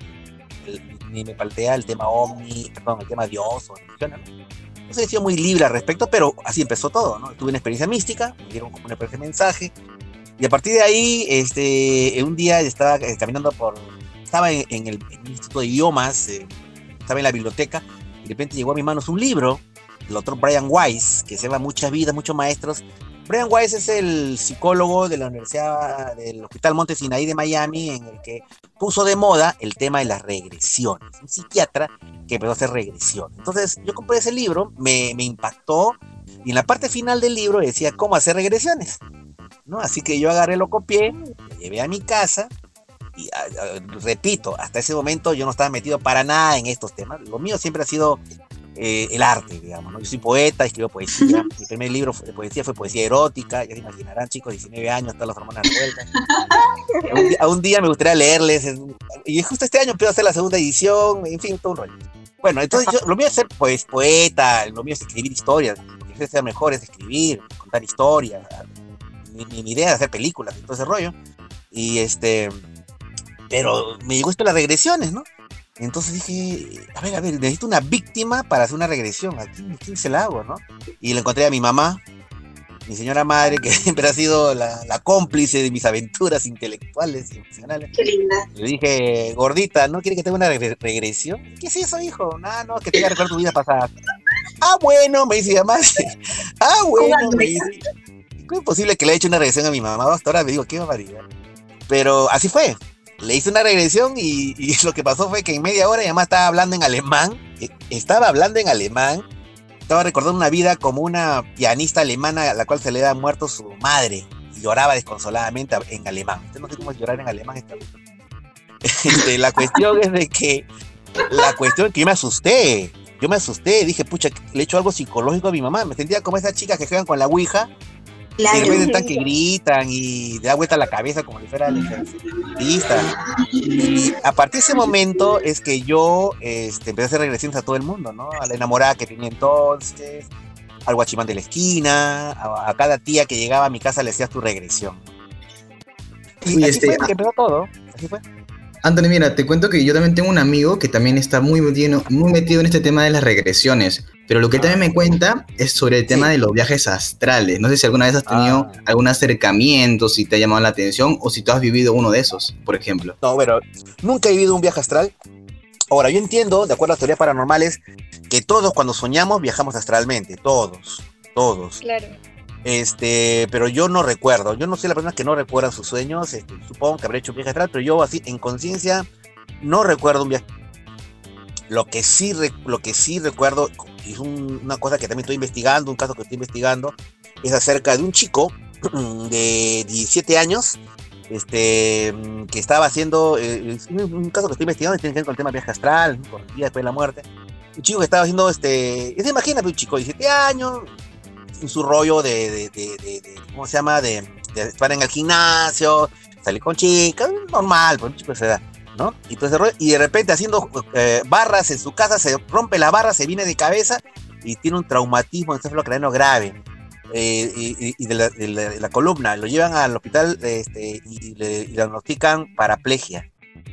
ni, ni me paltea el tema ovni, perdón, el tema Dios o religión, ¿no? No he sido muy libre al respecto, pero así empezó todo, ¿no? Tuve una experiencia mística, me dieron como una especie de mensaje, y a partir de ahí, este, un día estaba eh, caminando por, estaba en, en el, en el Instituto de Idiomas, eh, estaba en la biblioteca, y de repente llegó a mis manos un libro del doctor Brian Weiss, que se llama Muchas vidas, muchos maestros. Brian Weiss es el psicólogo de la Universidad del Hospital Monte Sinaí de Miami, en el que puso de moda el tema de las regresiones. Un psiquiatra que empezó a hacer regresiones. Entonces, yo compré ese libro, me, me impactó, y en la parte final del libro decía cómo hacer regresiones. ¿no? Así que yo agarré, lo copié, lo llevé a mi casa y a- a- repito, hasta ese momento yo no estaba metido para nada en estos temas. Lo mío siempre ha sido eh, el arte, digamos. ¿no? Yo soy poeta, escribo poesía. (laughs) Mi primer libro de poesía fue poesía erótica. Ya se imaginarán, chicos, 19 años, todas las hormonas revueltas. a, un, a un día me gustaría leerles. Y justo este año empiezo a hacer la segunda edición. En fin, todo un rollo. Bueno, entonces yo, lo mío es ser pues, poeta, lo mío es escribir historias. Lo que ser mejor es escribir, contar historias. Mi, mi, idea es hacer películas y todo ese rollo. Y este. Pero me de las regresiones, ¿no? Entonces dije, a ver, a ver, necesito una víctima para hacer una regresión. ¿A quién, quién se la hago, no? Y le encontré a mi mamá, mi señora madre, que (laughs) siempre ha sido la, la cómplice de mis aventuras intelectuales y emocionales. Qué linda. Le dije, gordita, ¿no quiere que tenga una re- regresión? ¿Qué es eso, hijo? No, no, que tenga que recordar tu vida pasada. Ah, bueno, me dice mi mamá. (laughs) ah, bueno, me dice. ¿Cómo es posible que le haya hecho una regresión a mi mamá? Hasta ahora me digo, qué barbaridad. Pero así fue. Le hice una regresión y, y (laughs) lo que pasó fue que en media hora mi mamá estaba hablando en alemán. eh, Estaba hablando en alemán. Estaba recordando una vida como una pianista alemana a la cual se le había muerto su madre. Y lloraba desconsoladamente en alemán. Usted no sé cómo llorar en alemán. Bien. (laughs) Este, la cuestión es de que. La cuestión es que yo me asusté. Yo me asusté. Dije, pucha, le he hecho algo psicológico a mi mamá. Me sentía como esas chicas que juegan con la ouija. Y de repente están que gritan y te da vuelta la cabeza como si fuera el exorcista. Y a partir de ese momento es que yo este, empecé a hacer regresiones a todo el mundo, ¿no? A la enamorada que tenía entonces, al guachimán de la esquina, a, a cada tía que llegaba a mi casa le hacías tu regresión. Y así este, fue que empezó todo. Así fue. Anthony, mira, te cuento que yo también tengo un amigo que también está muy metido, muy metido en este tema de las regresiones. Pero lo que también me cuenta es sobre el tema de los viajes astrales. No sé si alguna vez has tenido algún acercamiento, si te ha llamado la atención o si tú has vivido uno de esos, por ejemplo. No, pero nunca he vivido un viaje astral. Ahora, yo entiendo, de acuerdo a las teorías paranormales, que todos cuando soñamos viajamos astralmente. Todos. Todos. Claro. Este, pero yo no recuerdo. Yo no soy la persona que no recuerda sus sueños. este, supongo que habré hecho un viaje astral, pero yo así, en conciencia, no recuerdo un viaje. Lo que sí, lo que sí recuerdo, es un- una cosa que también estoy investigando, un caso que estoy investigando, es acerca de un chico (clears throat) de 17 años, este, que estaba haciendo, eh, un, caso que estoy investigando tiene que ver con el tema viaje astral, con el día después de la muerte. Un chico que estaba haciendo, este, se imagina un chico de 17 años, en su rollo de, de, de- de- ¿cómo se llama? De, estar en el gimnasio, salir con chicas, normal, pues un chico de esa edad, Y, todo y de repente haciendo eh, barras en su casa, se rompe la barra, se viene de cabeza y tiene un traumatismo encefalocraniano grave. eh, y, y- de, la, columna, lo llevan al hospital este, y le y le diagnostican paraplegia.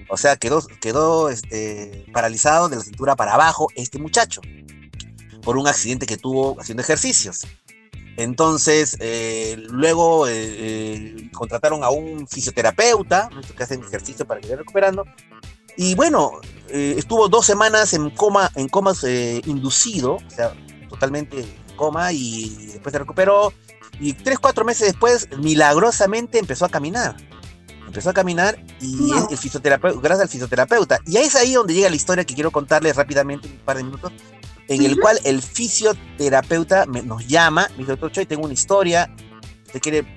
O sea, quedó, quedó este, paralizado de la cintura para abajo este muchacho por un accidente que tuvo haciendo ejercicios. Entonces, eh, luego eh, eh, contrataron a un fisioterapeuta, que hacen ejercicio para que vaya recuperando. Y bueno, eh, estuvo dos semanas en coma, en coma eh, inducido, o sea, totalmente en coma, y después se recuperó. Y tres, cuatro meses después, milagrosamente empezó a caminar. Empezó a caminar y el, el fisioterapeuta, gracias al fisioterapeuta. Y ahí es ahí donde llega la historia que quiero contarles rápidamente en un par de minutos en el cual el fisioterapeuta nos llama, me dice, doctor Choi, tengo una historia, usted quiere,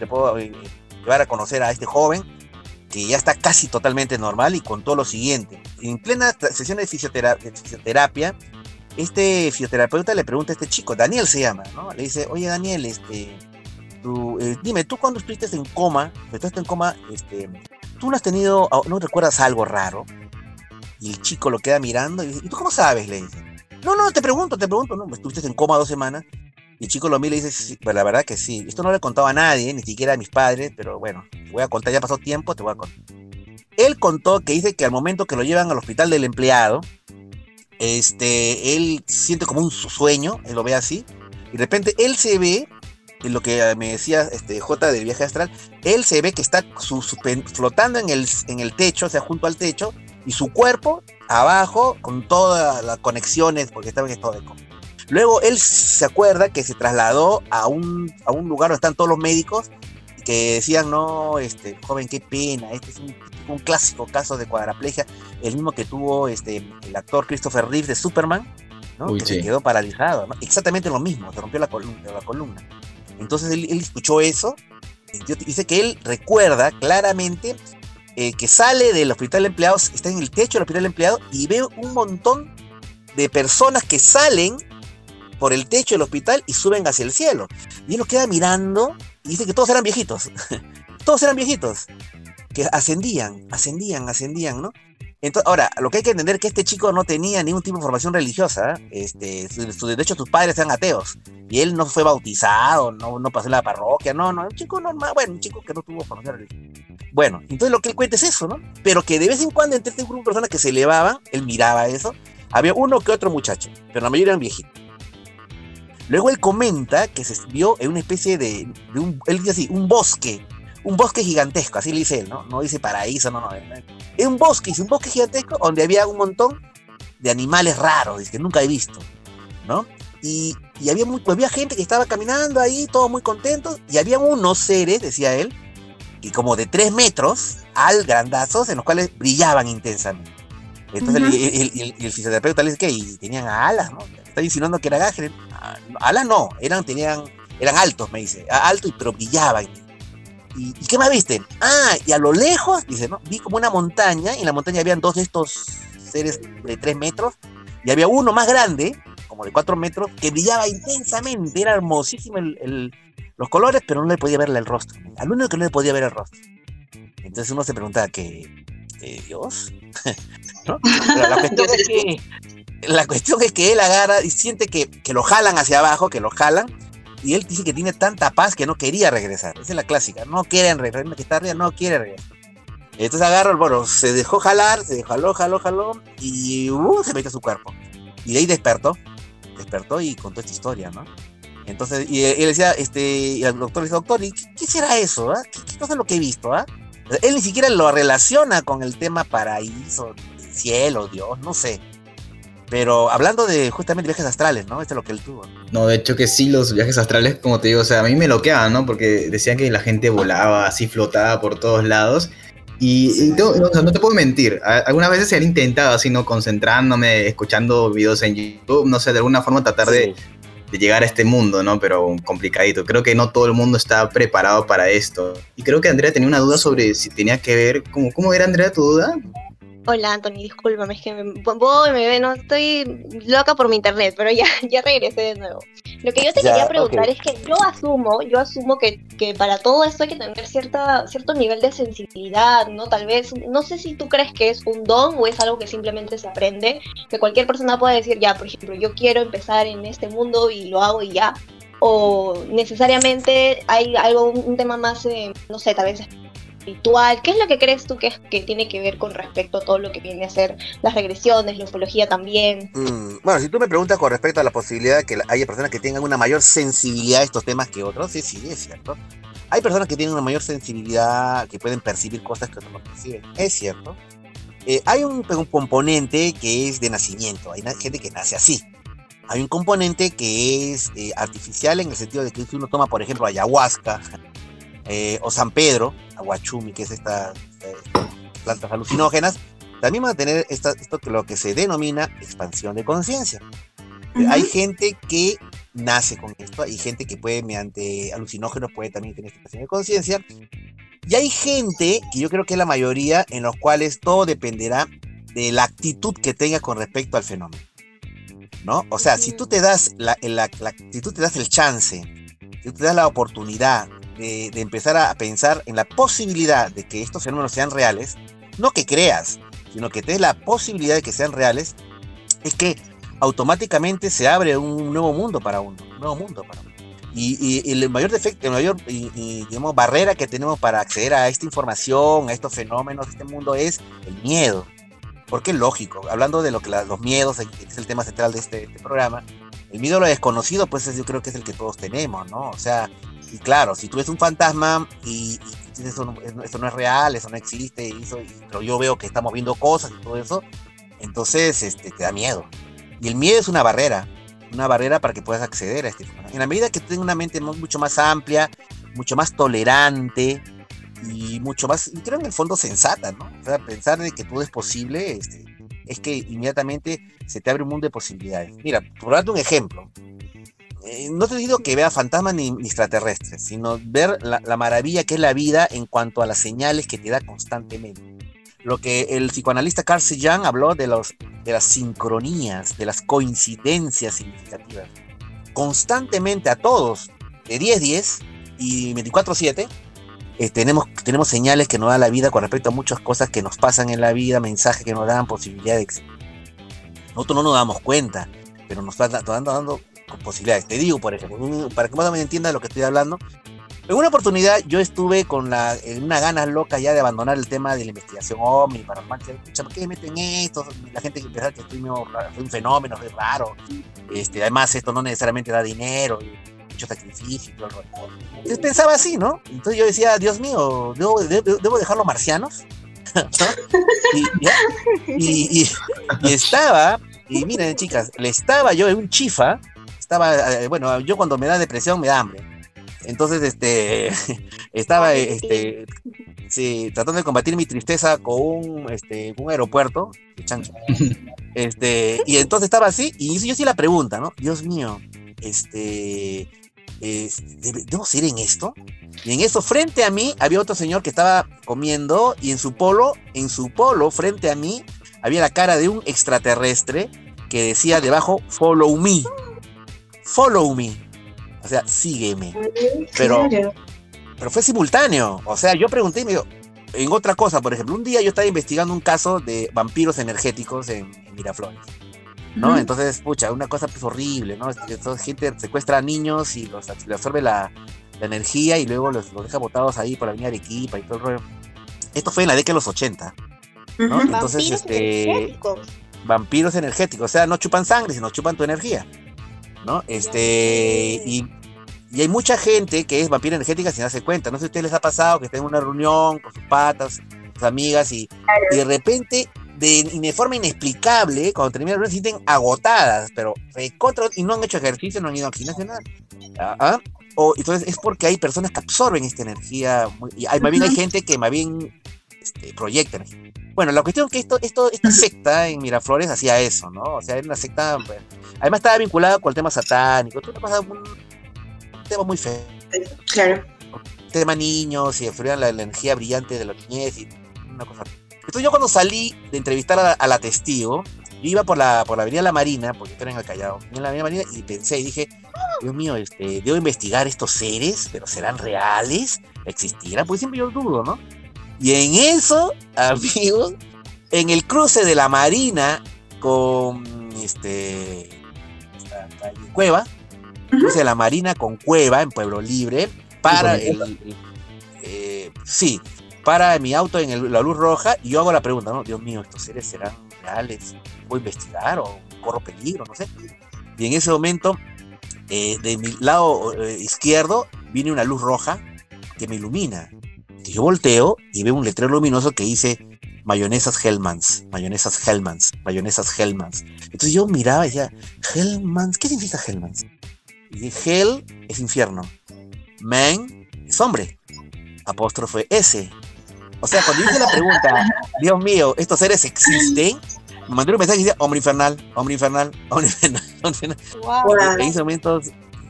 le puedo, eh, llevar a conocer a este joven que ya está casi totalmente normal y contó lo siguiente. En plena sesión de, fisiotera- de fisioterapia, este fisioterapeuta le pregunta a este chico, Daniel se llama, ¿no? Le dice, oye Daniel, este, eh, dime, tú cuando estuviste en coma, estuviste en coma, este, tú no has tenido, no recuerdas algo raro. Y el chico lo queda mirando y dice, ¿y tú cómo sabes? Le dice. No, no, te pregunto, te pregunto, ¿no? Estuviste en coma dos semanas. Y el chico lo mira y dice, sí, pues la verdad que sí. Esto no le he contado a nadie, ni siquiera a mis padres, pero bueno, te voy a contar, ya pasó tiempo, te voy a contar. Él contó que dice que al momento que lo llevan al hospital del empleado, este, él siente como un su- sueño, él lo ve así, y de repente él se ve, en lo que me decía este, J del viaje astral, él se ve que está su- suspen- flotando en el, en el techo, o sea, junto al techo, y su cuerpo abajo con todas las conexiones, porque estaba en estado de coma. Luego él se acuerda que se trasladó a un, a un lugar donde están todos los médicos y que decían, no, este, joven, qué pena, este es un, un clásico caso de cuadraplegia, el mismo que tuvo este, el actor Christopher Reeve de Superman, ¿no? Uy, que sí. se quedó paralizado, ¿no? exactamente lo mismo, se rompió la columna. La columna. Entonces él, él escuchó eso, y dice que él recuerda claramente eh, que sale del hospital de empleados, está en el techo del hospital de empleados y ve un montón de personas que salen por el techo del hospital y suben hacia el cielo. Y él lo queda mirando y dice que todos eran viejitos. (laughs) todos eran viejitos. Que ascendían, ascendían, ascendían, ¿no? Entonces, ahora, lo que hay que entender es que este chico no tenía ningún tipo de formación religiosa. Este, su, de hecho, sus padres eran ateos. Y él no fue bautizado, no, no pasó en la parroquia, no, no, un chico normal, bueno, un chico que no tuvo formación religiosa. Bueno, entonces lo que él cuenta es eso, ¿no? Pero que de vez en cuando entre este grupo de personas que se elevaban, él miraba eso, había uno que otro muchacho, pero la mayoría eran viejitos. Luego él comenta que se vio en una especie de, de un, él dice así, un bosque un bosque gigantesco, así le dice él, ¿no? No dice paraíso, no, no. Es un bosque, es un bosque gigantesco donde había un montón de animales raros, que nunca he visto, ¿no? Y, había, había gente que estaba caminando ahí, todos muy contentos, y había unos seres, decía él, que como de tres metros, al grandazos, en los cuales brillaban intensamente. Entonces el, el, fisioterapeuta le dice que y tenían alas, ¿no? Está insinuando que era gajes. Ah, alas no, eran, tenían, eran altos, me dice, altos, pero brillaban. ¿Y, qué más viste? Ah, y a lo lejos, dice, ¿no? Vi como una montaña, y en la montaña habían dos de estos seres de tres metros, y había uno más grande, como de cuatro metros, que brillaba intensamente, era hermosísimo el, los colores, pero no le podía verle el rostro. Al único que no le podía ver el rostro. Entonces uno se preguntaba, ¿qué? ¿Dios? (laughs) la, cuestión es que, la cuestión es que él agarra y siente que, que lo jalan hacia abajo, que lo jalan, y él dice que tiene tanta paz que no quería regresar. Esa es la clásica. No quieren regresar, que está arriba no quiere regresar. Entonces agarra, bueno, se dejó jalar, se jaló, jaló, jaló y uh, se metió a su cuerpo. Y de ahí despertó, despertó y contó esta historia, ¿no? Entonces, y él decía, este, y el doctor le dice, doctor, ¿y qué, será eso? Ah? ¿Qué, cosa es lo que he visto? Ah? Él ni siquiera lo relaciona con el tema paraíso, cielo, Dios, no sé. Pero hablando de justamente viajes astrales, ¿no? Esto es lo que él tuvo. No, de hecho que sí, los viajes astrales, como te digo, o sea, a mí me loqueaban, ¿no? Porque decían que la gente volaba así, flotaba por todos lados. Y, no, te puedo mentir, algunas veces se han intentado así, ¿no? Concentrándome, escuchando videos en YouTube, no sé, de alguna forma tratar de, de, llegar a este mundo, ¿no? Pero complicadito. Creo que no todo el mundo está preparado para esto. Y creo que Andrea tenía una duda sobre si tenía que ver, ¿cómo, cómo era Andrea tu duda? Hola Anthony, discúlpame, es que me, voy, me, no estoy loca por mi internet, pero ya, (laughs) ya regresé de nuevo. Lo que yo te quería preguntar es que yo asumo, yo asumo que, que, para todo esto hay que tener cierta, cierto nivel de sensibilidad, ¿no? Tal vez, no sé si tú crees que es un don o es algo que simplemente se aprende, que cualquier persona puede decir, ya, por ejemplo, yo quiero empezar en este mundo y lo hago y ya, o necesariamente hay algo, un, tema más, eh, no sé, tal vez espiritual? ¿Qué es lo que crees tú que, es, que tiene que ver con respecto a todo lo que viene a ser las regresiones, la ufología también? Mm, bueno, si tú me preguntas con respecto a la posibilidad de que haya personas que tengan una mayor sensibilidad a estos temas que otros, sí, sí, es cierto. Hay personas que tienen una mayor sensibilidad, que pueden percibir cosas que otros no perciben, es cierto. Eh, hay un, componente que es de nacimiento, hay gente que nace así. Hay un componente que es eh, artificial en el sentido de que si uno toma, por ejemplo, ayahuasca, eh, o San Pedro, aguachumi, que es estas plantas alucinógenas, también van a tener esto que lo que se denomina expansión de conciencia. Hay gente que nace con esto, hay gente que puede, mediante alucinógenos, puede también tener expansión de conciencia. Y hay gente, que yo creo que es la mayoría, en los cuales todo dependerá de la actitud que tenga con respecto al fenómeno. ¿No? O sea, si tú te das la, si tú te das el chance, si tú te das la oportunidad de, empezar a pensar en la posibilidad de que estos fenómenos sean reales, no que creas, sino que te la posibilidad de que sean reales, es que automáticamente se abre un nuevo mundo para uno, un nuevo mundo para uno. Y, el mayor defecto, la mayor digamos, barrera que tenemos para acceder a esta información, a estos fenómenos, a este mundo es el miedo. Porque es lógico, hablando de lo que los miedos, es el tema central de este, este, programa, el miedo a lo desconocido, pues yo creo que es el que todos tenemos, ¿no? O sea, y claro, si tú ves un fantasma y, eso, no, es real, eso no existe, pero yo veo que estamos viendo cosas y todo eso, entonces este, te da miedo. Y el miedo es una barrera, una barrera para que puedas acceder a este En la medida que tengas una mente mucho más amplia, mucho más tolerante y mucho más, y creo en el fondo sensata, ¿no? O sea, pensar de que todo es posible, este, es que inmediatamente se te abre un mundo de posibilidades. Mira, por darte un ejemplo, eh, no te digo que vea fantasmas ni, extraterrestres, sino ver la, maravilla que es la vida en cuanto a las señales que te da constantemente. lo que el psicoanalista Carl Sagan habló de, las sincronías, de las coincidencias significativas. Constantemente a todos, de 10-10 y 24-7, eh, tenemos, tenemos señales que nos da la vida con respecto a muchas cosas que nos pasan en la vida, mensajes que nos dan, posibilidades. Nosotros no nos damos cuenta, pero nos están dando, dando posibilidades. Te digo, por ejemplo, para que más o menos entiendas lo que estoy hablando, en una oportunidad yo estuve con la, en una ganas loca ya de abandonar el tema de la investigación OVNI, paranormal, ¿por qué meten esto? La gente que pensaba que estoy un fenómeno, es raro. Este, además, esto no necesariamente da dinero, mucho sacrificio. Y todo Entonces pensaba así, ¿no? Entonces yo decía, Dios mío, ¿debo, debo, dejar los marcianos? (laughs) y, y, estaba, y miren chicas, le estaba yo en un chifa, estaba, eh, bueno, yo cuando me da depresión me da hambre entonces, este, (laughs) estaba, este, sí, tratando de combatir mi tristeza con un, este, un aeropuerto, (laughs) este, y entonces estaba así, y yo sí la pregunta, ¿no? Dios mío, este, ¿debo ser en esto? Y en eso, frente a mí, había otro señor que estaba comiendo, y en su polo, en su polo, frente a mí, había la cara de un extraterrestre que decía debajo, follow me, follow me. O sea, sígueme. Pero, pero fue simultáneo. O sea, yo pregunté y me dijo, en otra cosa, por ejemplo, un día yo estaba investigando un caso de vampiros energéticos en, Miraflores. ¿no? Entonces, pucha, una cosa pues horrible, ¿no? Esta gente secuestra a niños y los, absorbe la, energía y luego los, deja botados ahí por la avenida Arequipa y todo el rollo. Esto fue en la década de los 80, ¿no? Entonces, este... Vampiros energéticos, o sea, no chupan sangre, sino chupan tu energía. ¿No? Este, y, hay mucha gente que es vampira energética sin darse cuenta. No sé si a ustedes les ha pasado que estén en una reunión con sus patas, sus amigas, y, de repente, de, forma inexplicable, cuando terminan la reunión, se sienten agotadas, pero y no han hecho ejercicio, no han ido a gimnasio, nada. ¿Ah? O, entonces es porque hay personas que absorben esta energía, y hay, más bien hay gente que más bien este, proyecta Bueno, la cuestión es que esto, esto, esta secta en Miraflores hacía eso, ¿no? O sea, era una secta pues, Además estaba vinculado con el tema satánico. Tú un, tema muy feo. Claro. El tema niños y enfriar la, energía brillante de la niñez y una cosa. Entonces yo cuando salí de entrevistar a la, testigo, yo iba por la, por la avenida La Marina, porque estoy en el Callao, en la avenida Marina, y pensé y dije, Dios mío, este, debo investigar estos seres, pero ¿serán reales? ¿Existirán? Pues siempre yo dudo, ¿no? Y en eso, (laughs) amigos, en el cruce de la Marina con este Cueva, uh la Marina con Cueva en Pueblo Libre, para el, eh, sí, para mi auto en la luz roja y yo hago la pregunta, ¿no? Dios mío, ¿estos seres serán reales? ¿Voy a investigar o corro peligro? No sé. Y en ese momento, eh, de mi lado eh, izquierdo, viene una luz roja que me ilumina. Yo volteo y veo un letrero luminoso que dice mayonesas Hellmans, mayonesas Hellmans, mayonesas Hellmans. Entonces yo miraba y decía, Hellmans, ¿qué significa Hellmans? Y Hell es infierno, Man es hombre, apóstrofe S. O sea, cuando hice la pregunta, (laughs) Dios mío, ¿estos seres existen? Me mandó un mensaje y decía, hombre infernal, hombre infernal, hombre infernal, hombre infernal. En ese momento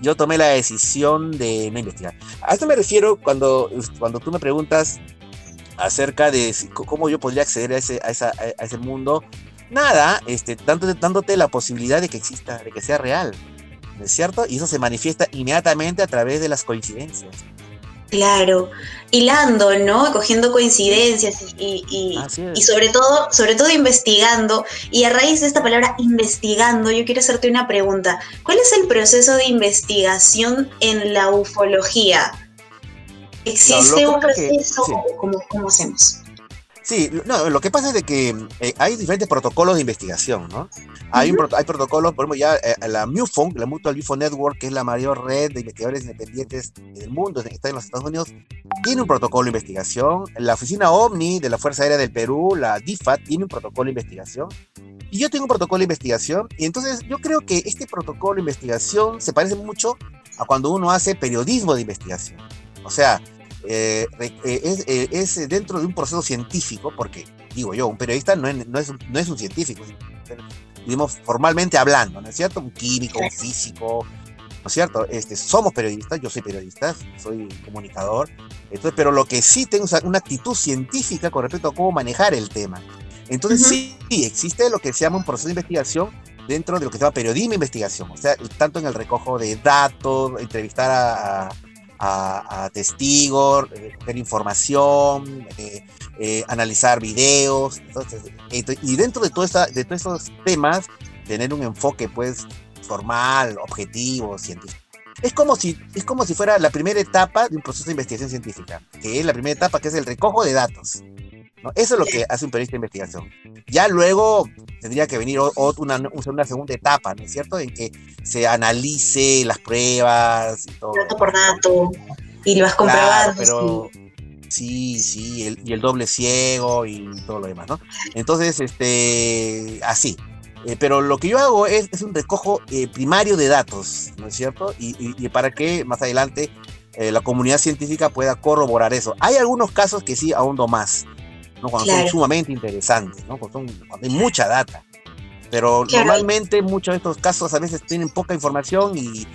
yo tomé la decisión de no investigar. A esto me refiero cuando, cuando tú me preguntas acerca de cómo yo podría acceder a ese, a, a ese mundo. Nada, este, dándote la posibilidad de que exista, de que sea real. ¿No es cierto? Y eso se manifiesta inmediatamente a través de las coincidencias. Claro, hilando, ¿no? Cogiendo coincidencias y, y, sobre todo, sobre todo investigando. Y a raíz de esta palabra investigando, yo quiero hacerte una pregunta. ¿Cuál es el proceso de investigación en la ufología? ¿Existe un proceso ¿cómo, hacemos? Sí, no, lo que pasa es de que eh, hay diferentes protocolos de investigación, ¿no? Hay, hay protocolos, por ejemplo, ya eh, la MUFON, la Mutual UFO Network, que es la mayor red de investigadores independientes del mundo, que está en los Estados Unidos, tiene un protocolo de investigación. La oficina OVNI de la Fuerza Aérea del Perú, la DIFA, tiene un protocolo de investigación. Y yo tengo un protocolo de investigación, y entonces yo creo que este protocolo de investigación se parece mucho a cuando uno hace periodismo de investigación. O sea, eh, eh, eh, es, dentro de un proceso científico, porque digo yo, un periodista no es, no es, no es un científico, digamos, formalmente hablando, ¿no es cierto? Un químico, un físico, es cierto? Este, somos periodistas, yo soy periodista, soy comunicador, entonces, pero lo que sí tengo es una actitud científica con respecto a cómo manejar el tema. Entonces sí, existe lo que se llama un proceso de investigación dentro de lo que se llama periodismo e investigación, o sea, tanto en el recojo de datos, entrevistar a, a, testigos, recoger información, eh, eh, analizar videos, entonces, y dentro de, todo esa, de todos esos temas, tener un enfoque pues formal, objetivo, científico. Es como, si, es como si fuera la primera etapa de un proceso de investigación científica, que es la primera etapa, que es el recojo de datos. Eso es lo que hace un periodista de investigación. Ya luego tendría que venir una, una, segunda etapa, ¿no es cierto? En que se analice las pruebas y todo. Dato por dato. Y lo vas comprobando. pero sí, sí, y el doble ciego y todo lo demás, ¿no? Entonces, este, así. Eh, pero lo que yo hago es, es un recojo eh, primario de datos, ¿no es cierto? Y, y, para que más adelante eh, la comunidad científica pueda corroborar eso. Hay algunos casos que sí ahondo más, ¿no? cuando son sumamente interesantes, ¿no? cuando, hay mucha data. Pero normalmente muchos de estos casos a veces tienen poca información y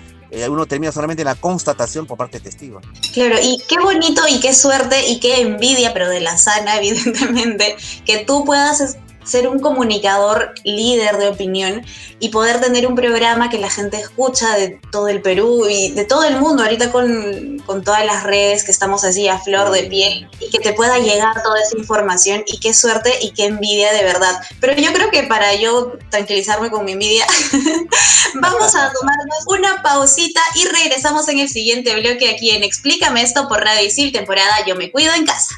uno termina solamente en la constatación por parte de testigos. Claro, y qué bonito y qué suerte y qué envidia, pero de la sana, (laughs) evidentemente, que tú puedas ser un comunicador líder de opinión y poder tener un programa que la gente escucha de todo el Perú y de todo el mundo, ahorita con, con todas las redes que estamos así a flor de piel y que te pueda llegar toda esa información y qué suerte y qué envidia de verdad. Pero yo creo que para yo tranquilizarme con mi envidia, (laughs) vamos a tomarnos una pausita y regresamos en el siguiente bloque aquí en Explícame esto por Radio Isil, temporada Yo me cuido en casa.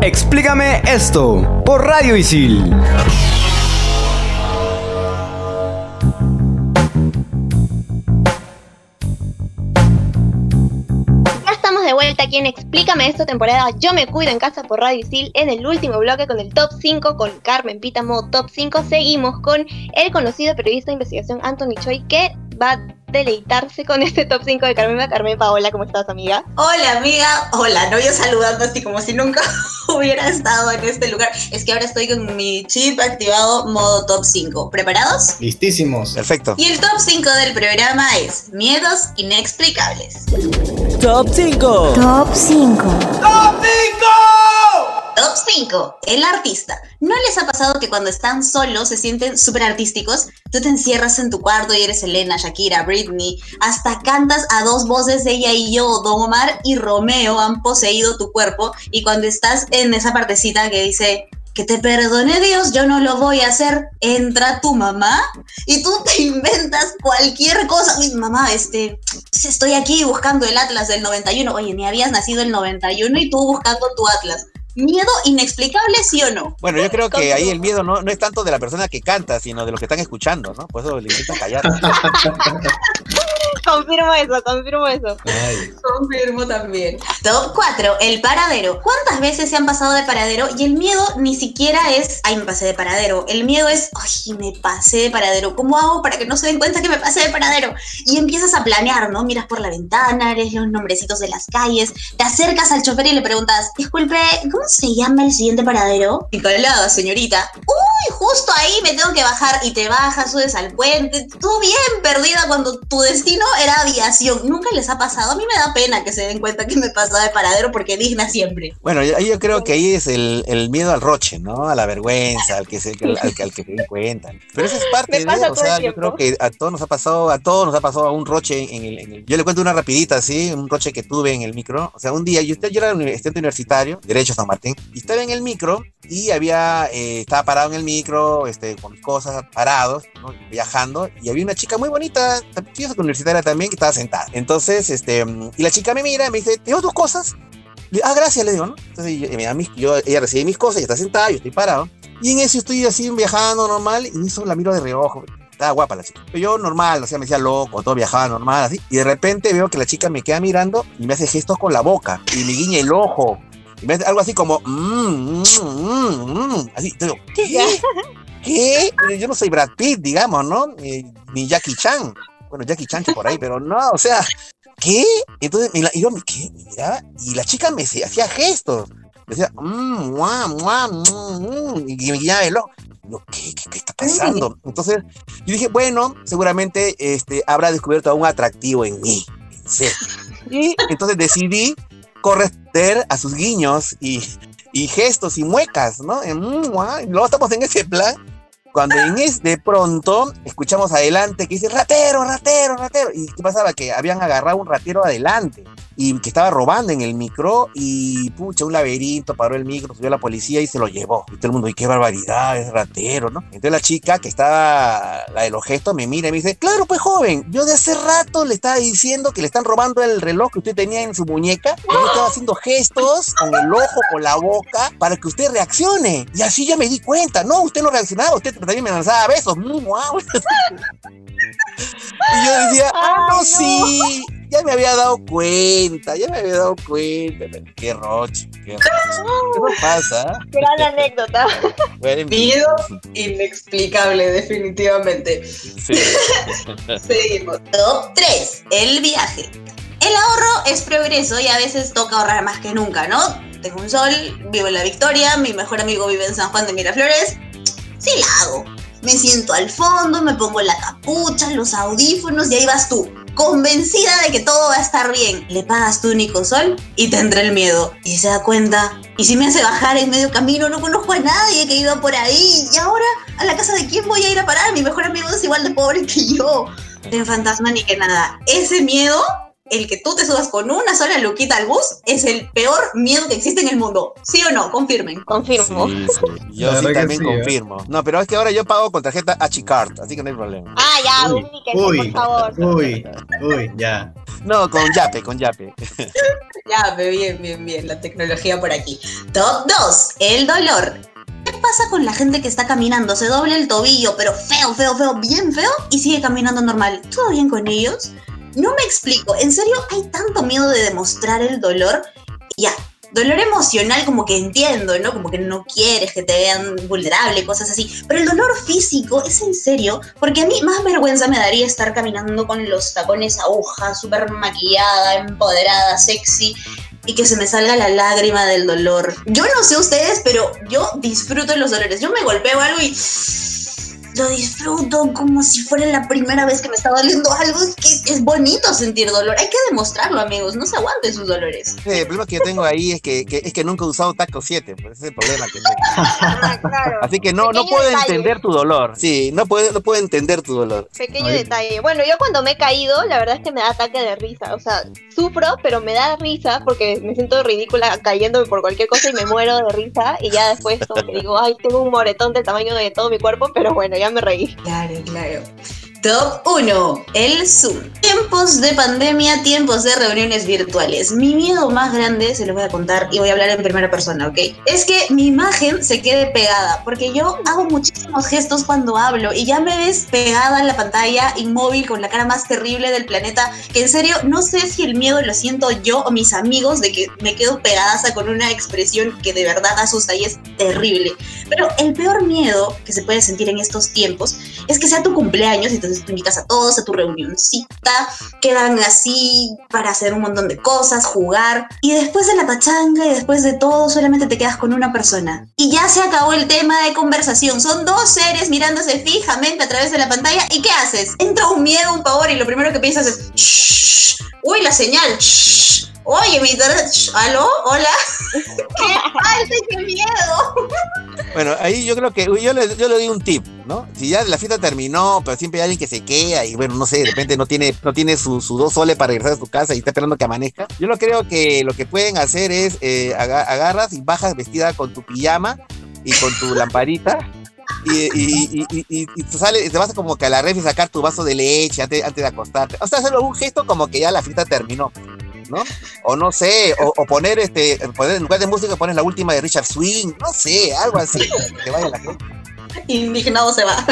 Explícame esto por Radio Isil. De vuelta aquí en Explícame esto temporada Yo me cuido en casa por Radio Isil en el último bloque con el top 5 con Carmen Pítamo top 5 seguimos con el conocido periodista de investigación Anthony Choi que va deleitarse con este top 5 de Carmen Carmen Paola, ¿cómo estás, amiga? Hola, amiga. Hola, no yo saludando así como si nunca (laughs) hubiera estado en este lugar. Es que ahora estoy con mi chip activado modo top 5. ¿Preparados? Listísimos. Perfecto. Y el top 5 del programa es Miedos inexplicables. Top 5. Top 5. Top 5. Top 5. El artista. ¿No les ha pasado que cuando están solos se sienten súper artísticos? Tú te encierras en tu cuarto y eres Elena, Shakira, Britney. Hasta cantas a dos voces, ella y yo. Don Omar y Romeo han poseído tu cuerpo. Y cuando estás en esa partecita que dice, que te perdone Dios, yo no lo voy a hacer. Entra tu mamá y tú te (laughs) inventas cualquier cosa. Uy, mamá, este, estoy aquí buscando el Atlas del 91. Oye, ni habías nacido el 91 y tú buscando tu Atlas miedo inexplicable, ¿sí o no? Bueno, yo creo que ahí el miedo no, no es tanto de la persona que canta, sino de los que están escuchando, ¿no? Por eso le intentan callar. (laughs) confirmo eso, confirmo eso. Confirmo también. Top 4, el paradero. ¿Cuántas veces se han pasado de paradero? Y el miedo ni siquiera es, ay, me pasé de paradero. El miedo es, ay, me pasé de paradero. ¿Cómo hago para que no se den cuenta que me pasé de paradero? Y empiezas a planear, ¿no? Miras por la ventana, lees los nombrecitos de las calles, te acercas al chofer y le preguntas, disculpe, ¿cómo se llama el siguiente paradero? lado, señorita. Uy, justo ahí me tengo que bajar y te bajas, subes al puente. Tú bien perdida cuando tu destino era aviación. Nunca les ha pasado. A mí me da pena que se den cuenta que me pasaba de paradero porque digna siempre. Bueno, yo, yo creo que ahí es el, el, miedo al roche, ¿no? A la vergüenza, al que se, al, al, que se den cuenta. Pero eso es (laughs) parte de, o sea, yo creo que a todos nos ha pasado, a todos nos ha pasado un roche en el, en el, Yo le cuento una rapidita, ¿sí? Un roche que tuve en el micro. O sea, un día, yo, yo era estudiante universitario, Derecho San Martín, y estaba en el micro y había, eh, estaba parado en el micro, este, con mis cosas parados, ¿no? viajando, y había una chica muy bonita, universitaria también, que estaba sentada. Entonces, este, y la chica me mira y me dice, ¿tengo tus cosas? Le, ah, gracias, le digo, ¿no? Entonces, yo, yo, ella recibe mis cosas, ella está sentada, yo estoy parado. Y en eso estoy así viajando normal, y eso la miro de reojo. Estaba guapa la chica. Pero yo normal, o sea, me decía loco, todo viajaba normal, así. Y de repente veo que la chica me queda mirando y me hace gestos con la boca. Y me guiña el ojo. Y me hace algo así como, mmm, mmm, mmm, así. Digo, ¿qué? ¿Qué? Yo no soy Brad Pitt, digamos, ¿no? ni Jackie Chan bueno, Jackie Chancho por ahí, pero no, o sea, ¿qué? Entonces, y yo, ¿qué? Me miraba, y la chica me hacía gestos. Me decía, mmm, muah, muah, mmm, y me guiaba el ojo. ¿qué, qué, qué está pasando? Entonces, yo dije, bueno, seguramente este, habrá descubierto un atractivo en mí. en serio. Y entonces decidí corresponder a sus guiños y, y gestos y muecas, ¿no? En, mm, guau, y luego estamos en ese plan. Cuando en de pronto escuchamos adelante que dice ratero, ratero, ratero. ¿Y qué pasaba? Que habían agarrado un ratero adelante y que estaba robando en el micro y pucha, un laberinto, paró el micro, subió la policía y se lo llevó. Y todo el mundo, y qué barbaridad, es ratero, ¿no? Entonces la chica que estaba, la de los gestos, me mira y me dice, claro, pues joven, yo de hace rato le estaba diciendo que le están robando el reloj que usted tenía en su muñeca. y Yo estaba haciendo gestos con el ojo, con la boca, para que usted reaccione. Y así ya me di cuenta. No, usted no reaccionaba, usted también me lanzaba besos. Mm, guau. (laughs) Y yo decía, ah, no, sí, ya me había dado cuenta, ya me había dado cuenta. Qué roche, qué roche. ¿Qué pasa? Gran anécdota. Miedo inexplicable, definitivamente. Sí. (laughs) Seguimos. Top 3. El viaje. El ahorro es progreso y a veces toca ahorrar más que nunca, ¿no? Tengo un sol, vivo en la Victoria, mi mejor amigo vive en San Juan de Miraflores. Sí la hago. Me siento al fondo, me pongo la capucha, los audífonos y ahí vas tú. Convencida de que todo va a estar bien. Le pagas tu único sol y tendrá el miedo. Y se da cuenta. Y si me hace bajar en medio camino, no conozco a nadie que iba por ahí. Y ahora, ¿a la casa de quién voy a ir a parar? Mi mejor amigo es igual de pobre que yo. De fantasma ni que nada. Ese miedo el que tú te subas con una sola luquita al bus es el peor miedo que existe en el mundo. ¿Sí o no? Confirmen. Confirmo. Sí, sí. Yo sí también sí, ¿eh? confirmo. No, pero es que ahora yo pago con tarjeta H-Card, así que no hay problema. Ah, ya, Uy, ubíquense, uy, por favor. uy, uy, ya. No, con Yape, con Yape. (laughs) Ya, ve, bien, bien, bien. La tecnología por aquí. Top 2. El dolor. ¿Qué pasa con la gente que está caminando? Se dobla el tobillo, pero feo, feo, feo, bien feo, y sigue caminando normal. ¿Todo bien con ellos? No me explico. ¿En serio hay tanto miedo de demostrar el dolor? Ya. Dolor emocional como que entiendo, ¿no? Como que no quieres que te vean vulnerable, cosas así. Pero el dolor físico es en serio, porque a mí más vergüenza me daría estar caminando con los tacones aguja, súper maquillada, empoderada, sexy, y que se me salga la lágrima del dolor. Yo no sé ustedes, pero yo disfruto los dolores. Yo me golpeo algo y lo disfruto como si fuera la primera vez que me está doliendo algo. Es que es bonito sentir dolor. Hay que demostrarlo, amigos. No se aguanten sus dolores. Sí, el problema que yo tengo ahí es que, que- es que nunca he usado taco 7, pues ese es el problema que tengo. (laughs) Ah, claro. Así que no, no puedo detalle. entender tu dolor. Sí, no puedo, no puedo entender tu dolor. Pequeño Ay. detalle. Bueno, yo cuando me he caído, la verdad es que me da ataque de risa. O sea, sufro, pero me da risa porque me siento ridícula cayéndome por cualquier cosa y me muero de risa. Y ya después como que digo, ay, tengo un moretón del tamaño de todo mi cuerpo, pero bueno, ya me reí. Claro, claro. Top 1. El Zoom. Tiempos de pandemia, tiempos de reuniones virtuales. Mi miedo más grande, se lo voy a contar y voy a hablar en primera persona, ¿ok? Es que mi imagen se quede pegada, porque yo hago muchísimos gestos cuando hablo y ya me ves pegada en la pantalla, inmóvil, con la cara más terrible del planeta, que en serio no sé si el miedo lo siento yo o mis amigos de que me quedo pegadaza con una expresión que de verdad asusta y es terrible. Pero el peor miedo que se puede sentir en estos tiempos es que sea tu cumpleaños y entonces tú invitas a todos a tu reunioncita, quedan así para hacer un montón de cosas, jugar, y después de la pachanga y después de todo solamente te quedas con una persona. Y ya se acabó el tema de conversación, son dos seres mirándose fijamente a través de la pantalla, ¿y qué haces? Entra un miedo, un pavor, y lo primero que piensas es, "Shh, uy, la señal, shh, oye, mi internet, shh, ¿aló? ¿Hola? (laughs) ¡Qué falta y qué miedo! Bueno, ahí yo creo que yo le, yo le doy un tip, ¿no? Si ya la fiesta terminó, pero siempre hay alguien que se queda y bueno, no sé, de repente no tiene, no tiene su, su dos soles para regresar a su casa y está esperando que amanezca. Yo lo creo que lo que pueden hacer es eh, aga- agarras y bajas vestida con tu pijama y con tu lamparita. Y, y, y, y, y- y te sale, y te vas como que a la ref y sacar tu vaso de leche antes, antes de acostarte. O sea, hacerlo un gesto como que ya la fiesta terminó. ¿No? O no sé, o, poner este, poner, en lugar de música pones la última de Richard Swing, no sé, algo así, que vaya la gente. (laughs) Indignado se va.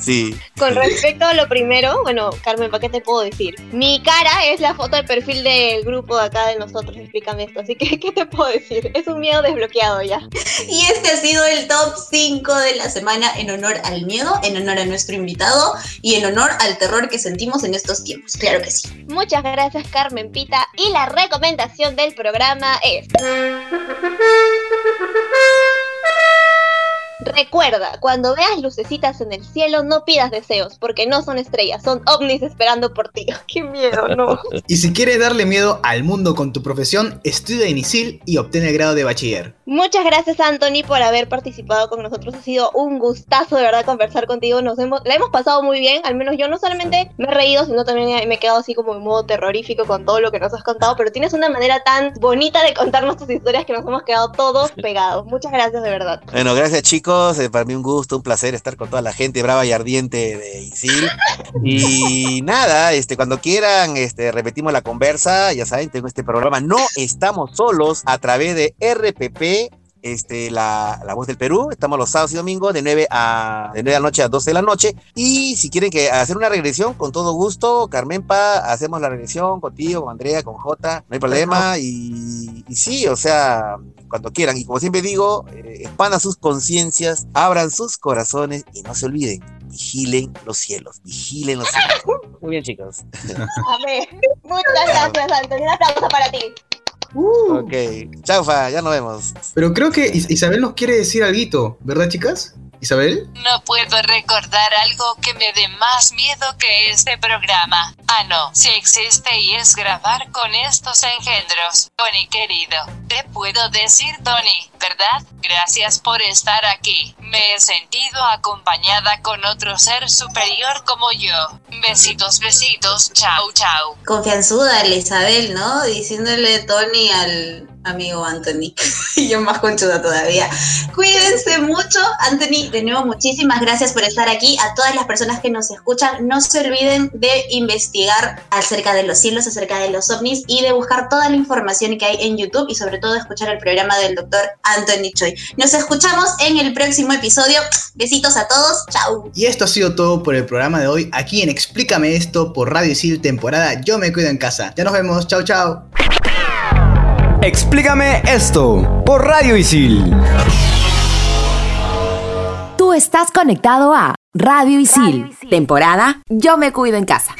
Sí. Con respecto a lo primero, bueno, Carmen, ¿para qué te puedo decir? Mi cara es la foto de perfil del grupo de acá de nosotros, explícame esto. Así que, (laughs) ¿qué te puedo decir? Es un miedo desbloqueado ya. Y este ha sido el top 5 de la semana en honor al miedo, en honor a nuestro invitado y en honor al terror que sentimos en estos tiempos. Claro que sí. Muchas gracias, Carmen Pita. Y la recomendación del programa es. Recuerda, cuando veas lucecitas en el cielo, no pidas deseos, porque no son estrellas, son ovnis esperando por ti. (laughs) ¡Qué miedo, no! (laughs) Y si quieres darle miedo al mundo con tu profesión, estudia en ISIL y obtén el grado de bachiller. Muchas gracias, Anthony, por haber participado con nosotros. Ha sido un gustazo, de verdad, conversar contigo. Nos hemos, la hemos pasado muy bien, al menos yo no solamente me he reído, sino también me he quedado así como en modo terrorífico con todo lo que nos has contado, pero tienes una manera tan bonita de contarnos tus historias que nos hemos quedado todos (laughs) pegados. Muchas gracias, de verdad. Bueno, gracias chicos, eh, para mí un gusto, un placer estar con toda la gente brava y ardiente de ISIL. Y (laughs) nada, este, cuando quieran, este, repetimos la conversa, ya saben, tengo este programa, no estamos solos a través de RPP este, la, la, Voz del Perú. Estamos los sábados y domingos de 9, a, de 9 de la noche a 12 de la noche. Y si quieren que hacer una regresión, con todo gusto, Carmenpa, hacemos la regresión contigo, con Andrea, con Jota, no hay problema. Y, y sí, o sea, cuando quieran. Y como siempre digo, eh, expandan sus conciencias, abran sus corazones y no se olviden, vigilen los cielos, vigilen los cielos. Muy bien, chicos. Amén. Muchas gracias, Antonio. Un aplauso para ti. Uh. Ok, chao, Fa, ya nos vemos. Pero creo que Isabel nos quiere decir algo, ¿verdad, chicas? Isabel? No puedo recordar algo que me dé más miedo que este programa. Ah, no, si existe y es grabar con estos engendros. Tony querido, te puedo decir Tony, ¿verdad? Gracias por estar aquí. Me he sentido acompañada con otro ser superior como yo. Besitos, besitos, chao, chao. Confianzuda Isabel, ¿no? Diciéndole Tony al amigo Anthony. (laughs) yo más conchuda todavía. Cuídense mucho. Anthony, de nuevo, muchísimas gracias por estar aquí. A todas las personas que nos escuchan, no se olviden de investigar acerca de los cielos, acerca de los ovnis y de buscar toda la información que hay en YouTube y sobre todo escuchar el programa del doctor Anthony Choi. Nos escuchamos en el próximo episodio. Besitos a todos. Chao. Y esto ha sido todo por el programa de hoy aquí en Explícame esto por Radio Isil temporada Yo me cuido en casa. Ya nos vemos. Chao, chao. Explícame esto por Radio Isil. Tú estás conectado a Radio Isil, temporada Yo me cuido en casa.